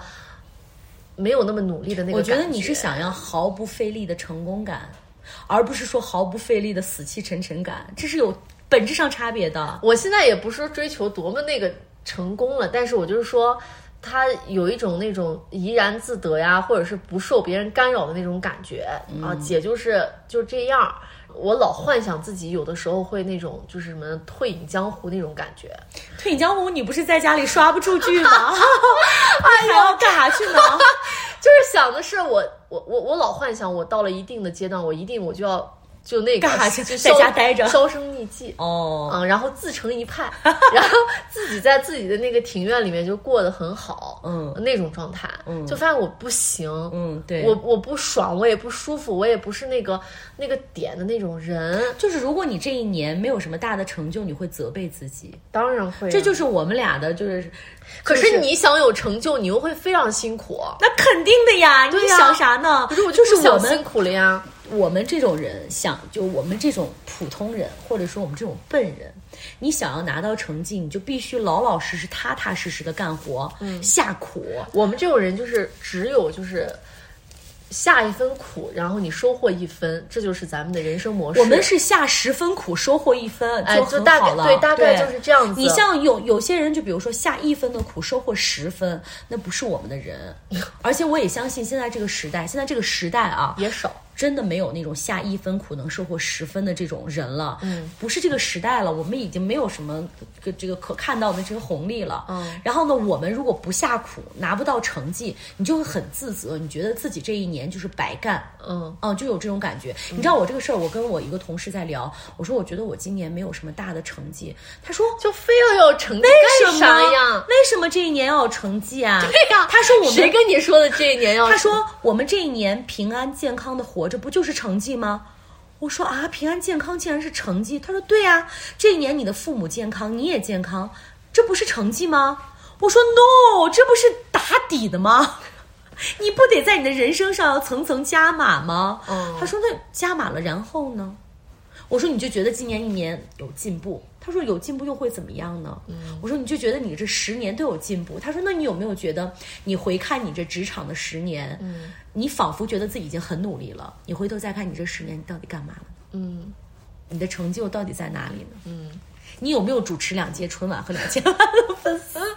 没有那么努力的那个我？觉得你是想要毫不费力的成功感，而不是说毫不费力的死气沉沉感，这是有本质上差别的。我现在也不是说追求多么那个成功了，但是我就是说，他有一种那种怡然自得呀，或者是不受别人干扰的那种感觉、啊。姐就是就这样，我老幻想自己有的时候会那种就是什么退隐江湖那种感觉。退隐江湖，你不是在家里刷不出剧吗？哎还要干啥去呢？就是想的是我我我我老幻想我到了一定的阶段，我一定我就要就那个就在家待着销声匿迹。哦，嗯，然后自成一派，然后自己在自己的那个庭院里面就过得很好，嗯那种状态，嗯就发现我不行，嗯，对，我我不爽，我也不舒服，我也不是那个那个点的那种人，就是如果你这一年没有什么大的成就，你会责备自己，当然会啊、这就是我们俩的，就是。可是你想有成就，你又会非常辛苦，那肯定的呀，你想啥呢？可是我就是想我们辛苦了呀，我们这种人想，就我们这种普通人，或者说我们这种笨人，你想要拿到成绩，你就必须老老实实、踏踏实实的干活，嗯下苦。我们这种人就是只有就是。下一分苦，然后你收获一分，这就是咱们的人生模式。我们是下十分苦，收获一分，哎，就很大好了。概对，大概就是这样子。你像有有些人，就比如说下一分的苦，收获十分，那不是我们的人。而且我也相信，现在这个时代，现在这个时代啊，也少，真的没有那种下一分苦能收获十分的这种人了。嗯，不是这个时代了，我们已经没有什么个这个可看到的这个红利了。嗯，然后呢，我们如果不下苦，拿不到成绩，你就会很自责，你觉得自己这一年就是白干。嗯嗯，就有这种感觉。你知道我这个事儿，我跟我一个同事在聊，我说我觉得我今年没有什么大的成绩，他说就非要有成绩为干什啥呀么？？为什么这一年要有成绩啊？对呀他说我们谁跟你说的这一年要？他说我们这一年平安健康的活着，不就是成绩吗？我说啊，平安健康竟然是成绩。他说对呀、这一年你的父母健康，你也健康，这不是成绩吗？我说 no，这不是打底的吗？你不得在你的人生上要层层加码吗？嗯他说那加码了，然后呢？我说你就觉得今年一年有进步？他说有进步又会怎么样呢？我说你就觉得你这十年都有进步？他说那你有没有觉得你回看你这职场的十年，嗯你仿佛觉得自己已经很努力了，你回头再看你这十年你到底干嘛了？嗯你的成就到底在哪里呢？嗯，你有没有主持两届春晚和两千万的粉丝？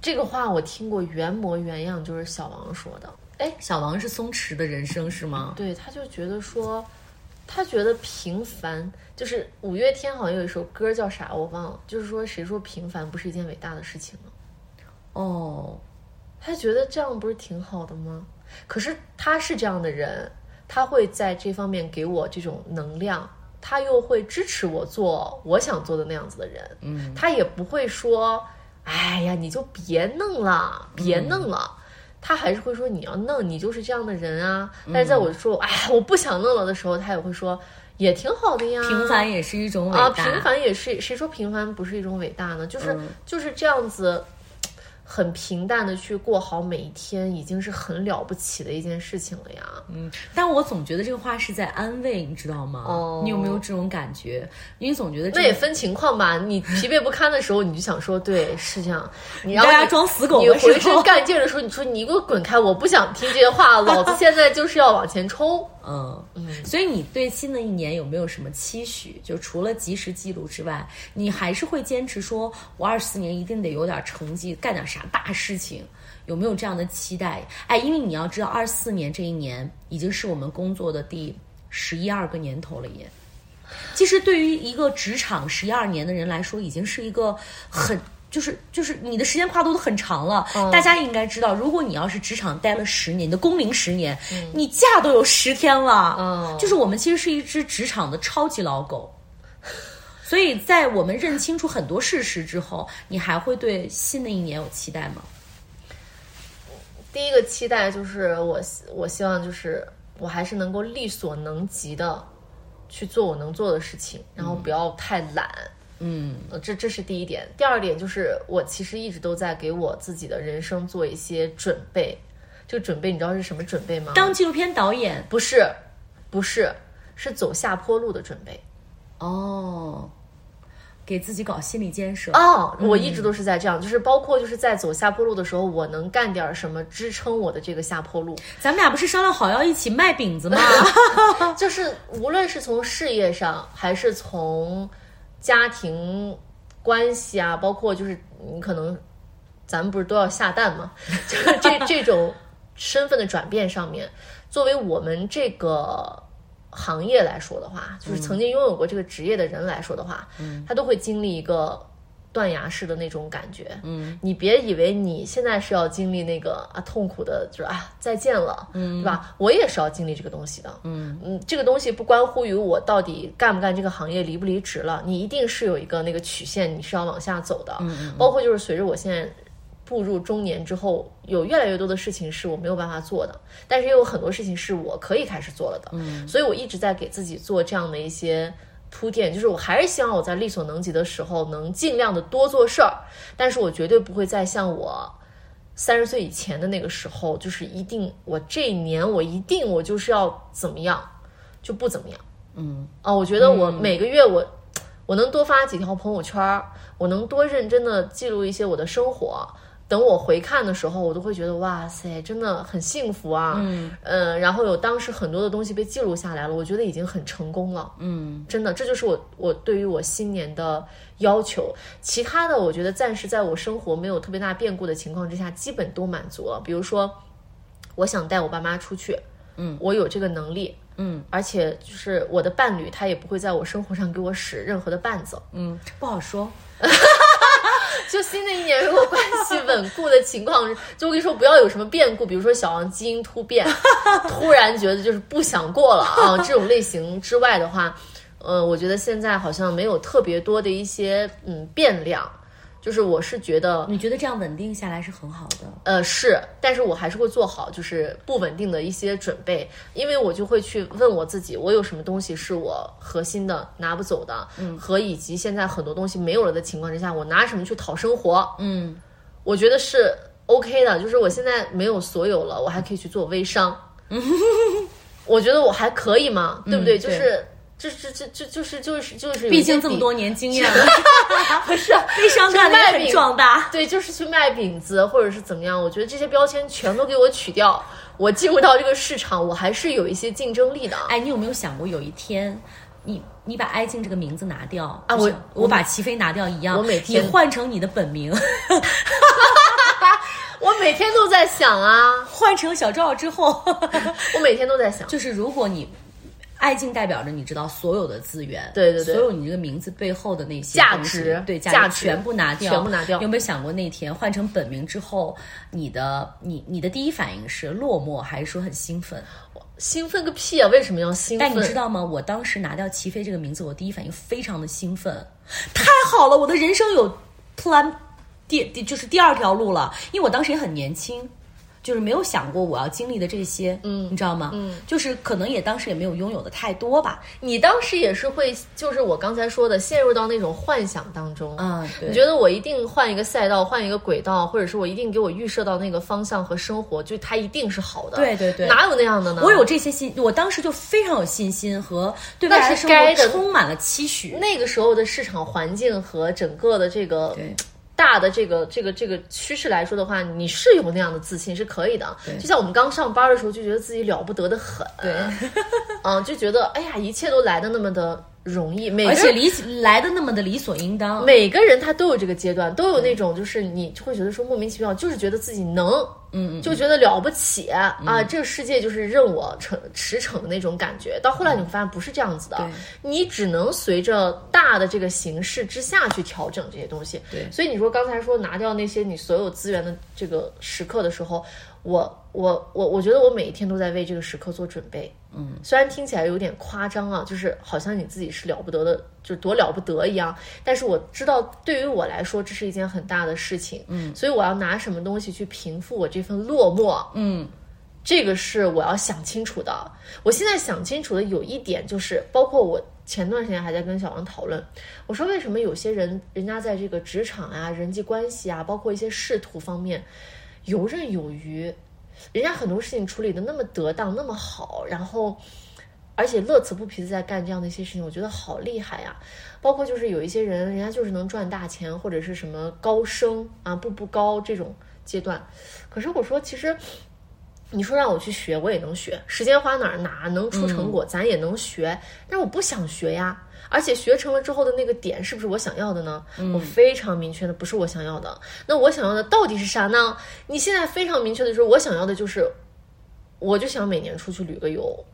这个话我听过原模原样，就是小王说的。哎，小王是松弛的人生是吗？对，他就觉得说，他觉得平凡，就是五月天好像有一首歌叫啥我忘了，就是说谁说平凡不是一件伟大的事情呢？哦，他觉得这样不是挺好的吗？可是他是这样的人，他会在这方面给我这种能量，他又会支持我做我想做的那样子的人。嗯，他也不会说，哎呀，你就别弄了，别弄了。他还是会说你要弄，你就是这样的人啊。但是在我说，哎，我不想弄了的时候，他也会说，也挺好的呀。平凡也是一种伟啊，平凡也是，谁说平凡不是一种伟大呢？就是、嗯就是这样子，很平淡的去过好每一天，已经是很了不起的一件事情了呀。嗯，但我总觉得这个话是在安慰，你知道吗？哦你有没有这种感觉？因为总觉得这那也分情况吧，你疲惫不堪的时候，你就想说，对，是这样。你大家装死狗你浑身干劲儿的时候，你说你给我滚开，我不想听这些话，老子现在就是要往前冲。嗯，所以你对新的一年有没有什么期许？就除了及时记录之外，你还是会坚持说，我二四年一定得有点成绩，干点啥大事情？有没有这样的期待？哎，因为你要知道，二四年这一年已经是我们工作的第十一二个年头了也。其实对于一个职场十一二年的人来说，已经是一个很就是就是你的时间跨度都很长了，嗯大家应该知道，如果你要是职场待了十年，你的工龄十年，嗯你假都有十天了，嗯就是我们其实是一只职场的超级老狗。所以在我们认清楚很多事实之后，你还会对新的一年有期待吗？第一个期待就是我我希望就是我还是能够力所能及的去做我能做的事情，然后不要太懒。嗯呃，这这是第一点。第二点就是我其实一直都在给我自己的人生做一些准备。这个准备你知道是什么准备吗？当纪录片导演不是，不是，是走下坡路的准备。哦，给自己搞心理建设。哦，我一直都是在这样，就是包括就是在走下坡路的时候，我能干点什么支撑我的这个下坡路。咱们俩不是商量好要一起卖饼子吗？就是无论是从事业上，还是从家庭关系啊，包括就是你可能，咱们不是都要下蛋吗？就是这这种身份的转变上面，作为我们这个行业来说的话，就是曾经拥有过这个职业的人来说的话，嗯，他都会经历一个。断崖式的那种感觉，嗯，你别以为你现在是要经历那个啊痛苦的，就是啊再见了，嗯，对吧？我也是要经历这个东西的，嗯嗯，这个东西不关乎于我到底干不干这个行业，离不离职了，你一定是有一个那个曲线，你是要往下走的，嗯包括就是随着我现在步入中年之后，有越来越多的事情是我没有办法做的，但是也有很多事情是我可以开始做了的，嗯，所以我一直在给自己做这样的一些。铺垫就是我还是希望我在力所能及的时候能尽量的多做事儿，但是我绝对不会再像我三十岁以前的那个时候，就是一定我这一年我一定我就是要怎么样，就不怎么样。嗯啊，我觉得我每个月我、我能多发几条朋友圈儿，我能多认真的记录一些我的生活。等我回看的时候，我都会觉得哇塞，真的很幸福啊。嗯呃，然后有当时很多的东西被记录下来了，我觉得已经很成功了。嗯真的，这就是我我对于我新年的要求。其他的，我觉得暂时在我生活没有特别大变故的情况之下，基本都满足了。比如说，我想带我爸妈出去，嗯，我有这个能力，嗯而且就是我的伴侣，他也不会在我生活上给我使任何的绊子。嗯，不好说。就新的一年，如果关系稳固的情况，就我跟你说，不要有什么变故，比如说小王基因突变，突然觉得就是不想过了啊，这种类型之外的话，呃，我觉得现在好像没有特别多的一些嗯变量。就是我是觉得，你觉得这样稳定下来是很好的？呃，是，但是我还是会做好就是不稳定的一些准备，因为我就会去问我自己，我有什么东西是我核心的拿不走的，嗯，和以及现在很多东西没有了的情况之下，我拿什么去讨生活？嗯我觉得是 OK 的，就是我现在没有所有了，我还可以去做微商，我觉得我还可以嘛，对不对？嗯就是。这这这这就是就是就是毕竟这么多年经验了，不是悲伤干的也很壮大。对，就是去卖饼子或者是怎么样，我觉得这些标签全都给我取掉，我进入到这个市场，我还是有一些竞争力的。哎，你有没有想过有一天，你你把爱静这个名字拿掉啊我我把齐飞拿掉一样，我每天你换成你的本名，我每天都在想啊，换成小赵之后，我每天都在想，就是如果你。爱敬代表着你知道所有的资源，对对对所有你这个名字背后的那些价值对价值全部拿掉，全部拿掉有没有想过那天换成本名之后，你的你你的第一反应是落寞，还是说很兴奋？兴奋个屁啊！为什么要兴奋？但你知道吗？我当时拿掉齐飞这个名字，我第一反应非常的兴奋，太好了，我的人生有 plan 第第就是第二条路了，因为我当时也很年轻。就是没有想过我要经历的这些，嗯，你知道吗？嗯，就是可能也当时也没有拥有的太多吧。你当时也是会，就是我刚才说的，陷入到那种幻想当中。嗯，对你觉得我一定换一个赛道，换一个轨道，或者是我一定给我预设到那个方向和生活，就它一定是好的。对对对哪有那样的呢？我有这些信，我当时就非常有信心和对未来那的生活是该的充满了期许。那个时候的市场环境和整个的这个对大的这个这个这个趋势来说的话，你是有那样的自信是可以的。就像我们刚上班的时候，就觉得自己了不得的很，对，嗯，就觉得哎呀，一切都来的那么的容易，每个而且理来的那么的理所应当。每个人他都有这个阶段，都有那种就是你会觉得说莫名其妙，就是觉得自己能，嗯嗯，就觉得了不起啊，这个世界就是任我成驰骋的那种感觉。到后来你会发现不是这样子的，你只能随着大大的这个形势之下去调整这些东西。对所以你说刚才说拿掉那些你所有资源的这个时刻的时候，我我我我觉得我每一天都在为这个时刻做准备。嗯，虽然听起来有点夸张啊，就是好像你自己是了不得的，就是多了不得一样。但是我知道，对于我来说，这是一件很大的事情。嗯，所以我要拿什么东西去平复我这份落寞？嗯，这个是我要想清楚的。我现在想清楚的有一点就是，包括我前段时间还在跟小王讨论，我说为什么有些人人家在这个职场啊、人际关系啊，包括一些仕途方面游刃有余，人家很多事情处理的那么得当、那么好，然后。而且乐此不疲的在干这样的一些事情，我觉得好厉害呀！包括就是有一些人，人家就是能赚大钱，或者是什么高升啊、步步高这种阶段。可是我说，其实你说让我去学，我也能学，时间花哪儿哪能出成果，咱也能学。但是我不想学呀，而且学成了之后的那个点是不是我想要的呢？我非常明确的不是我想要的。那我想要的到底是啥呢？你现在非常明确的说，我想要的就是，我就想每年出去旅个游，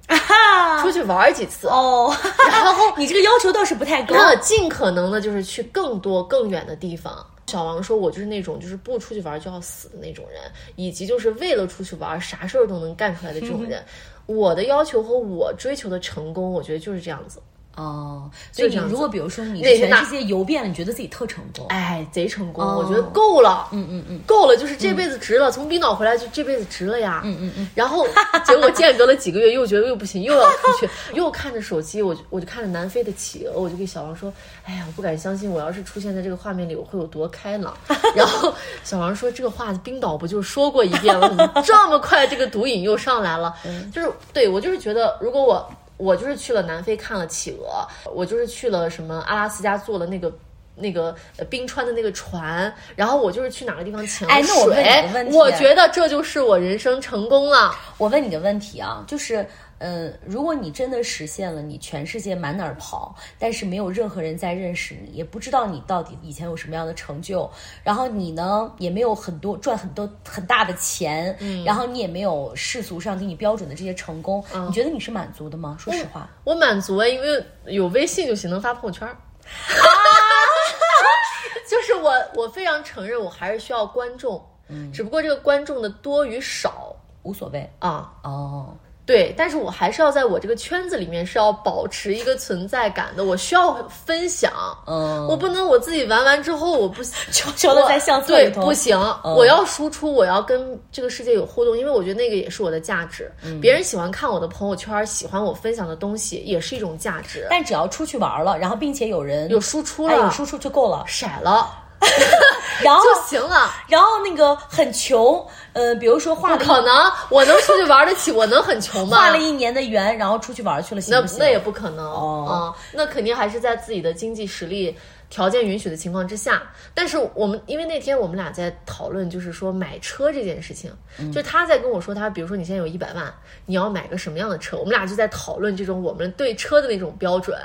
出去玩几次，哦，然后 你这个要求倒是不太高。那尽可能的就是去更多更远的地方。小王说：“我就是那种就是不出去玩就要死的那种人，以及就是为了出去玩啥事儿都能干出来的这种 人。我的要求和我追求的成功，我觉得就是这样子。哦，所以你如果比如说你全世界游遍了，你觉得自己特成功？哎，贼成功，哦我觉得够了。嗯嗯嗯，够了，就是这辈子值了。从冰岛回来就这辈子值了呀。嗯嗯嗯。然后 结果间隔了几个月，又觉得又不行，又要出去，又看着手机，我就我就看着南非的企鹅，我就给小王说：“哎呀，我不敢相信，我要是出现在这个画面里，我会有多开朗。”然后小王说：“这个话冰岛不就说过一遍了？怎么这么快这个毒瘾又上来了？”就是对我就是觉得，如果我我就是去了南非看了企鹅，我就是去了什么阿拉斯加坐了那个。那个呃冰川的那个船，然后我就是去哪个地方潜了哎那我问你水个问题我觉得这就是我人生成功了。我问你个问题啊，就是，嗯、如果你真的实现了你全世界满哪儿跑，但是没有任何人在认识你，也不知道你到底以前有什么样的成就，然后你呢也没有很多赚很多很大的钱，嗯，然后你也没有世俗上给你标准的这些成功，你觉得你是满足的吗？说实话，我满足啊，因为有微信就行，能发朋友圈儿。就是我，我非常承认，我还是需要观众，嗯，只不过这个观众的多与少无所谓啊，哦。对，但是我还是要在我这个圈子里面是要保持一个存在感的，我需要分享，嗯我不能我自己玩完之后我不 悄悄的在相册对不行，嗯我要输出，我要跟这个世界有互动，因为我觉得那个也是我的价值。嗯别人喜欢看我的朋友圈，喜欢我分享的东西，也是一种价值。但只要出去玩了，然后并且有人有输出哎，了，有输出就够了。甩了 然后就行了。然后那个很穷，呃，比如说画可能，我能出去玩得起，我能很穷吗？画了一年的圆，然后出去玩去了，行那不行？那也不可能哦啊、那肯定还是在自己的经济实力条件允许的情况之下。但是我们因为那天我们俩在讨论，就是说买车这件事情，嗯就他在跟我说他，比如说你现在有一百万，你要买个什么样的车？我们俩就在讨论这种我们对车的那种标准，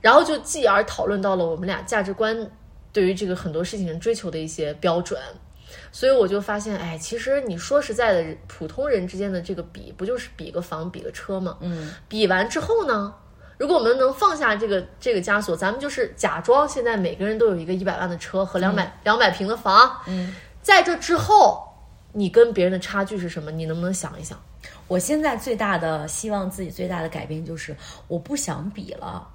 然后就继而讨论到了我们俩价值观对于这个很多事情人追求的一些标准。所以我就发现，哎，其实你说实在的，普通人之间的这个比，不就是比个房、比个车吗？嗯，比完之后呢，如果我们能放下这个这个枷锁，咱们就是假装现在每个人都有一个一百万的车和两百两百平的房，嗯，在这之后，你跟别人的差距是什么？你能不能想一想？我现在最大的希望自己最大的改变就是我不想比了，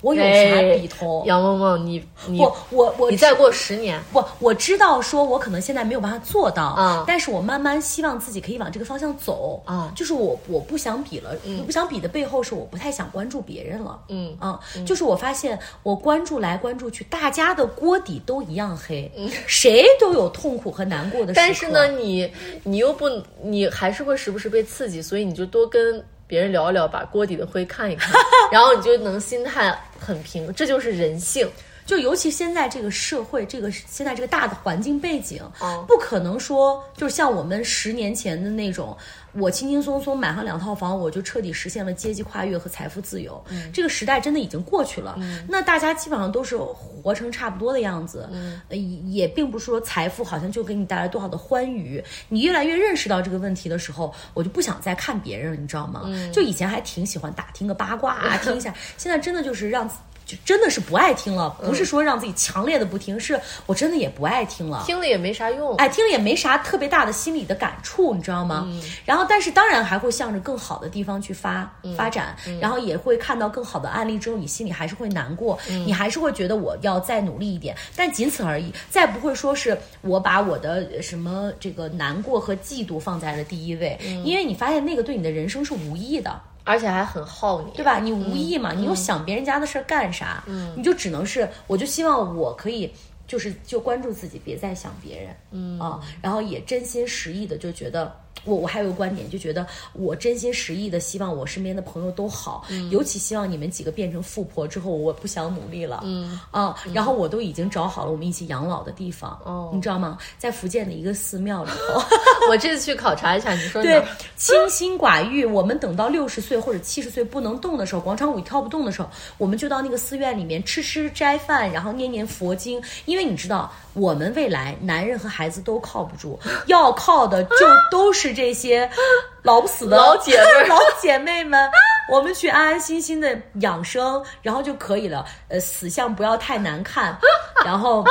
我有啥比头？杨梦梦，你你我我我你再过十年，不，我知道说我可能现在没有办法做到，嗯但是我慢慢希望自己可以往这个方向走，嗯。就是我我不想比了，我不想比的背后是我不太想关注别人了，嗯啊、就是我发现我关注来关注去，大家的锅底都一样黑，谁都有痛苦和难过的时刻，但是呢，你你又不，你还是会时不时被刺激，所以你就多跟别人聊一聊，把锅底的灰看一看，然后你就能心态很平，这就是人性。就尤其现在这个社会，这个现在这个大的环境背景，哦不可能说就是像我们十年前的那种，我轻轻松松买上两套房，我就彻底实现了阶级跨越和财富自由。这个时代真的已经过去了。那大家基本上都是活成差不多的样子，呃也也并不是说财富好像就给你带来多少的欢愉。你越来越认识到这个问题的时候，我就不想再看别人了，你知道吗？就以前还挺喜欢打听个八卦啊，听一下，现在真的就是让。就真的是不爱听了，不是说让自己强烈的不听，是我真的也不爱听了。听了也没啥用。哎，听了也没啥特别大的心理的感触，你知道吗？然后，但是当然还会向着更好的地方去发、发展，然后也会看到更好的案例之后，你心里还是会难过，你还是会觉得我要再努力一点，但仅此而已，再不会说是我把我的什么这个难过和嫉妒放在了第一位，因为你发现那个对你的人生是无益的。而且还很耗你，对吧？你无意嘛，你又想别人家的事儿干啥？嗯，你就只能是，我就希望我可以，就是就关注自己，别再想别人，嗯啊，然后也真心实意的就觉得。我我还有个观点，就觉得我真心实意的希望我身边的朋友都好，尤其希望你们几个变成富婆之后，我不想努力了，嗯啊，然后我都已经找好了我们一起养老的地方，哦，你知道吗？在福建的一个寺庙里头，我这次去考察一下，你说对，清心寡欲。我们等到六十岁或者七十岁不能动的时候，广场舞跳不动的时候，我们就到那个寺院里面吃吃斋饭，然后念念佛经，因为你知道。我们未来男人和孩子都靠不住，要靠的就都是这些老不死的老姐妹、老姐妹们。我们去安安心心的养生，然后就可以了。呃，死相不要太难看，然后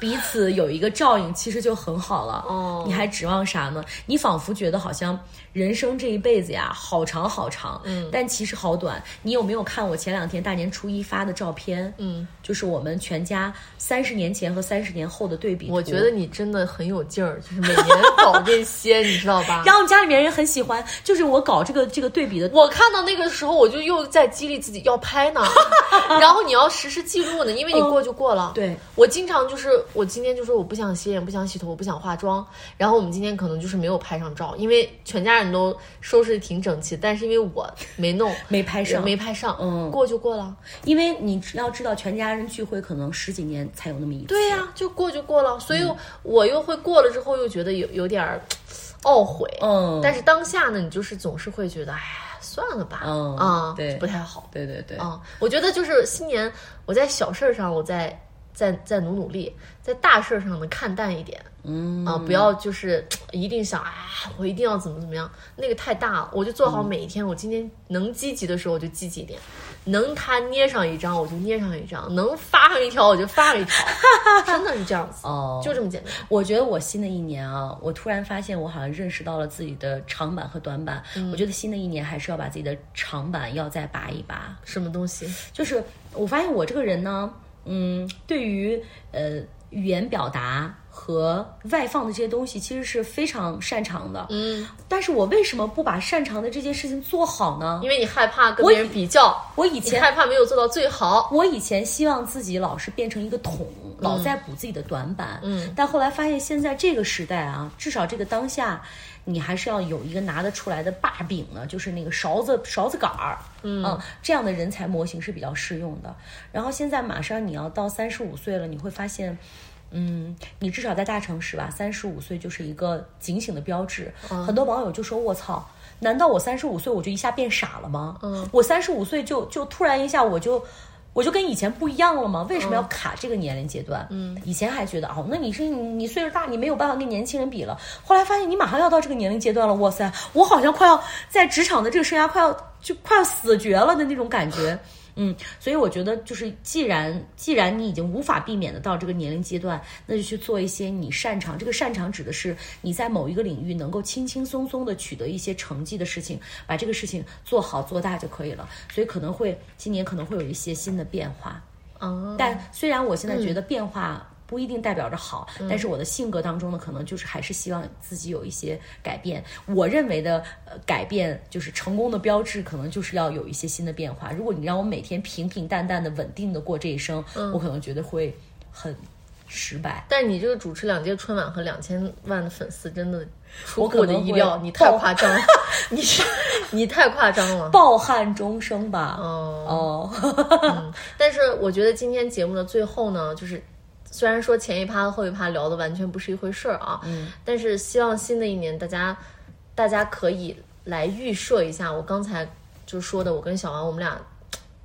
彼此有一个照应，其实就很好了。哦，你还指望啥呢？你仿佛觉得好像。人生这一辈子呀，好长好长，嗯，但其实好短。你有没有看我前两天大年初一发的照片？嗯，就是我们全家三十年前和三十年后的对比。我觉得你真的很有劲儿，就是每年搞这些，你知道吧？然后家里面人很喜欢，就是我搞这个这个对比的。我看到那个时候，我就又在激励自己要拍呢，然后你要实时记录呢，因为你过就过了。对，我经常就是我今天就说我不想洗脸，不想洗头，我不想化妆，然后我们今天可能就是没有拍上照，因为全家人。都收拾的挺整齐，但是因为我没弄，没拍上，没拍上，嗯，过就过了。因为你要知道，全家人聚会可能十几年才有那么一次。对呀，就过就过了。所以我又会过了之后，又觉得有有点懊悔。嗯，但是当下呢，你就是总是会觉得，哎，算了吧。嗯啊，对，不太好。对对对。啊，我觉得就是新年，我在小事上，我在再再努努力，在大事上呢看淡一点。嗯啊，不要就是一定想啊，我一定要怎么怎么样，那个太大了。我就做好每一天，我今天能积极的时候我就积极一点，能他捏上一张我就捏上一张，能发上一条我就发上一条，真的是这样子哦，就这么简单。我觉得我新的一年啊，我突然发现我好像认识到了自己的长板和短板。我觉得新的一年还是要把自己的长板要再拔一拔。什么东西？就是我发现我这个人呢，嗯，对于呃语言表达。和外放的这些东西其实是非常擅长的，嗯，但是我为什么不把擅长的这件事情做好呢？因为你害怕跟别人比较，我以前害怕没有做到最好。我以前希望自己老是变成一个桶，老在补自己的短板，嗯，但后来发现现在这个时代啊，至少这个当下，你还是要有一个拿得出来的把柄呢，就是那个勺子勺子杆儿，嗯，这样的人才模型是比较适用的。然后现在马上你要到三十五岁了，你会发现。嗯，你至少在大城市吧，三十五岁就是一个警醒的标志。很多网友就说：“我操，难道我三十五岁我就一下变傻了吗？嗯，我三十五岁就就突然一下我就我就跟以前不一样了吗？为什么要卡这个年龄阶段？嗯，以前还觉得哦，那你是你岁数大，你没有办法跟年轻人比了。后来发现你马上要到这个年龄阶段了，哇塞，我好像快要在职场的这个生涯快要就快要死绝了的那种感觉。”嗯，所以我觉得就是，既然既然你已经无法避免的到这个年龄阶段，那就去做一些你擅长。这个擅长指的是你在某一个领域能够轻轻松松的取得一些成绩的事情，把这个事情做好做大就可以了。所以可能会今年可能会有一些新的变化。哦，但虽然我现在觉得变化。不一定代表着好，但是我的性格当中呢，可能就是还是希望自己有一些改变。我认为的呃改变，就是成功的标志，可能就是要有一些新的变化。如果你让我每天平平淡淡的、稳定的过这一生，我可能觉得会很失败。但你这个主持两届春晚和两千万的粉丝，真的出乎我的意料，你太夸张，你是你太夸张了，抱憾 终生吧。哦哦，但是我觉得今天节目的最后呢，就是。虽然说前一趴和后一趴聊的完全不是一回事儿啊，嗯，但是希望新的一年大家，大家可以来预设一下我刚才就说的，我跟小王我们俩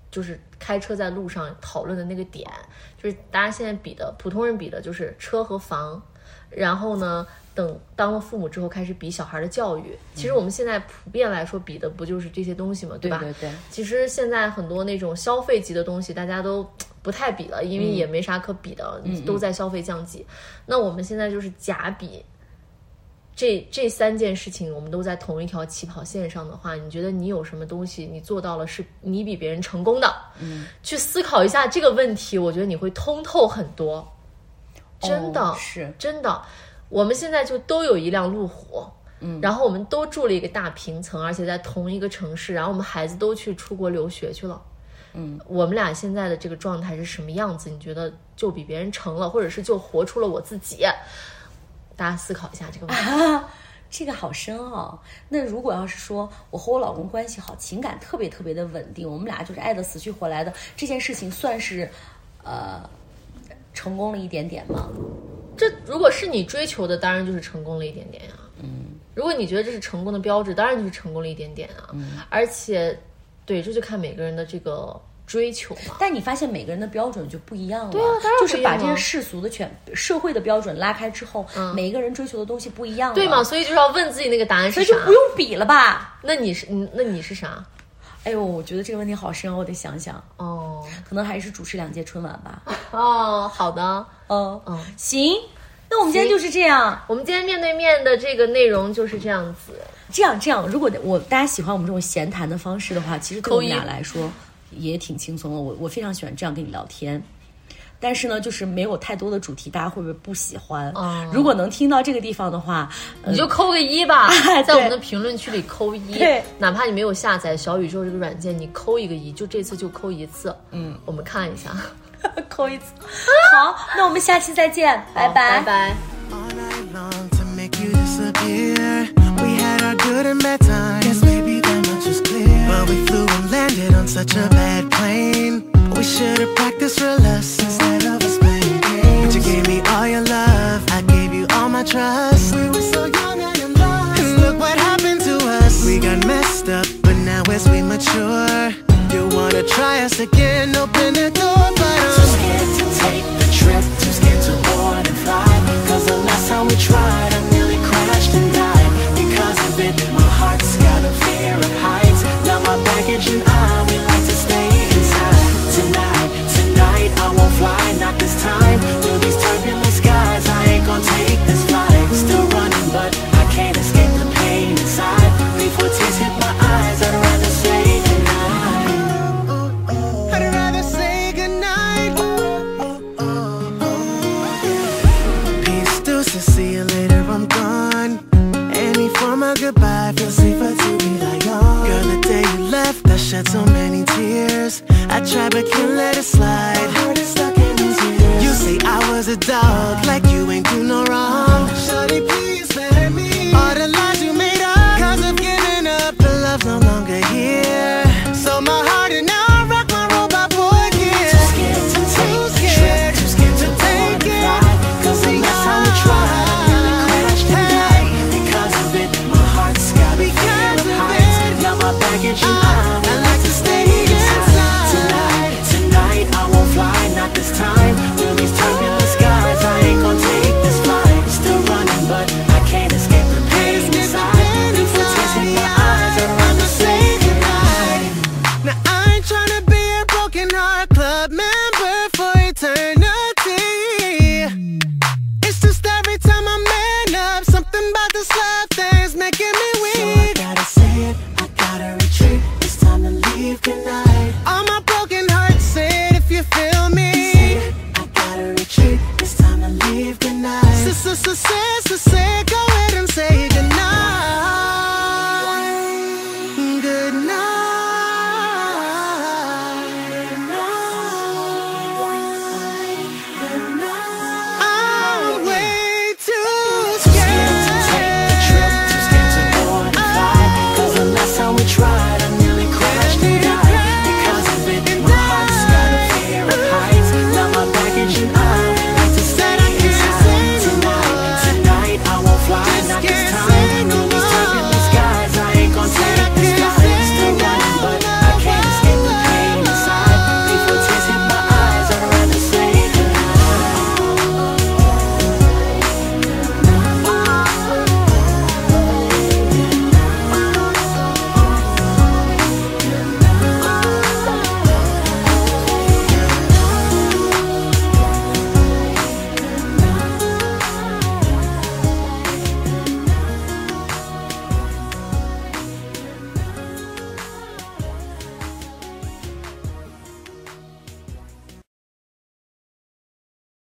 就是开车在路上讨论的那个点，就是大家现在比的普通人比的就是车和房，然后呢，等当了父母之后开始比小孩的教育。其实我们现在普遍来说比的不就是这些东西嘛，对吧？对对其实现在很多那种消费级的东西，大家都不太比了，因为也没啥可比的，都在消费降级。那我们现在就是假比。这这三件事情，我们都在同一条起跑线上的话，你觉得你有什么东西你做到了是你比别人成功的？嗯，去思考一下这个问题，我觉得你会通透很多。真的、哦是真的，我们现在就都有一辆路虎，嗯，然后我们都住了一个大平层，而且在同一个城市，然后我们孩子都去出国留学去了。嗯，我们俩现在的这个状态是什么样子？你觉得就比别人成了，或者是就活出了我自己？大家思考一下这个问题。啊，这个好深哦。那如果要是说我和我老公关系好，情感特别特别的稳定，我们俩就是爱的死去活来的，这件事情算是呃成功了一点点吗？这如果是你追求的，当然就是成功了一点点呀。嗯，如果你觉得这是成功的标志，当然就是成功了一点点啊。嗯，而且，对，这就看每个人的这个追求嘛。但你发现每个人的标准就不一样了，对啊当然就是把这些世俗的全社会的标准拉开之后，嗯每一个人追求的东西不一样了，对嘛？？所以就是要问自己那个答案是啥所以就。不用比了吧？那你是你那你是啥？哎呦，我觉得这个问题好深哦，我得想想，哦可能还是主持两届春晚吧。哦，好的。嗯嗯，行，那我们今天就是这样。我们今天面对面的这个内容就是这样子。这样这样，如果我大家喜欢我们这种闲谈的方式的话，其实对我们俩来说也挺轻松的。我我非常喜欢这样跟你聊天。但是呢，就是没有太多的主题，大家会不会不喜欢？哦如果能听到这个地方的话，呃你就扣个一吧，对在我们的评论区里扣一对，哪怕你没有下载小宇宙这个软件，你扣一个一，就这次就扣一次。嗯，我们看一下，扣一次。好，那我们下期再见，拜拜拜拜。all night long to make you disappear. We had our good and bad times. Guess maybe that much is clear. But we flew and landed on such a bad plane. We should have practiced real less instead of us playing games. But you gave me all your love, I gave you all my trust. We were so young and in love. And look what happened to us. We got messed up, but now as we mature, you wanna try us again? Open the door, but I'm too scared to take the trip, too scared to board and fly. Cause the last time we tried, shed so many tears. I tried but can't let it slide.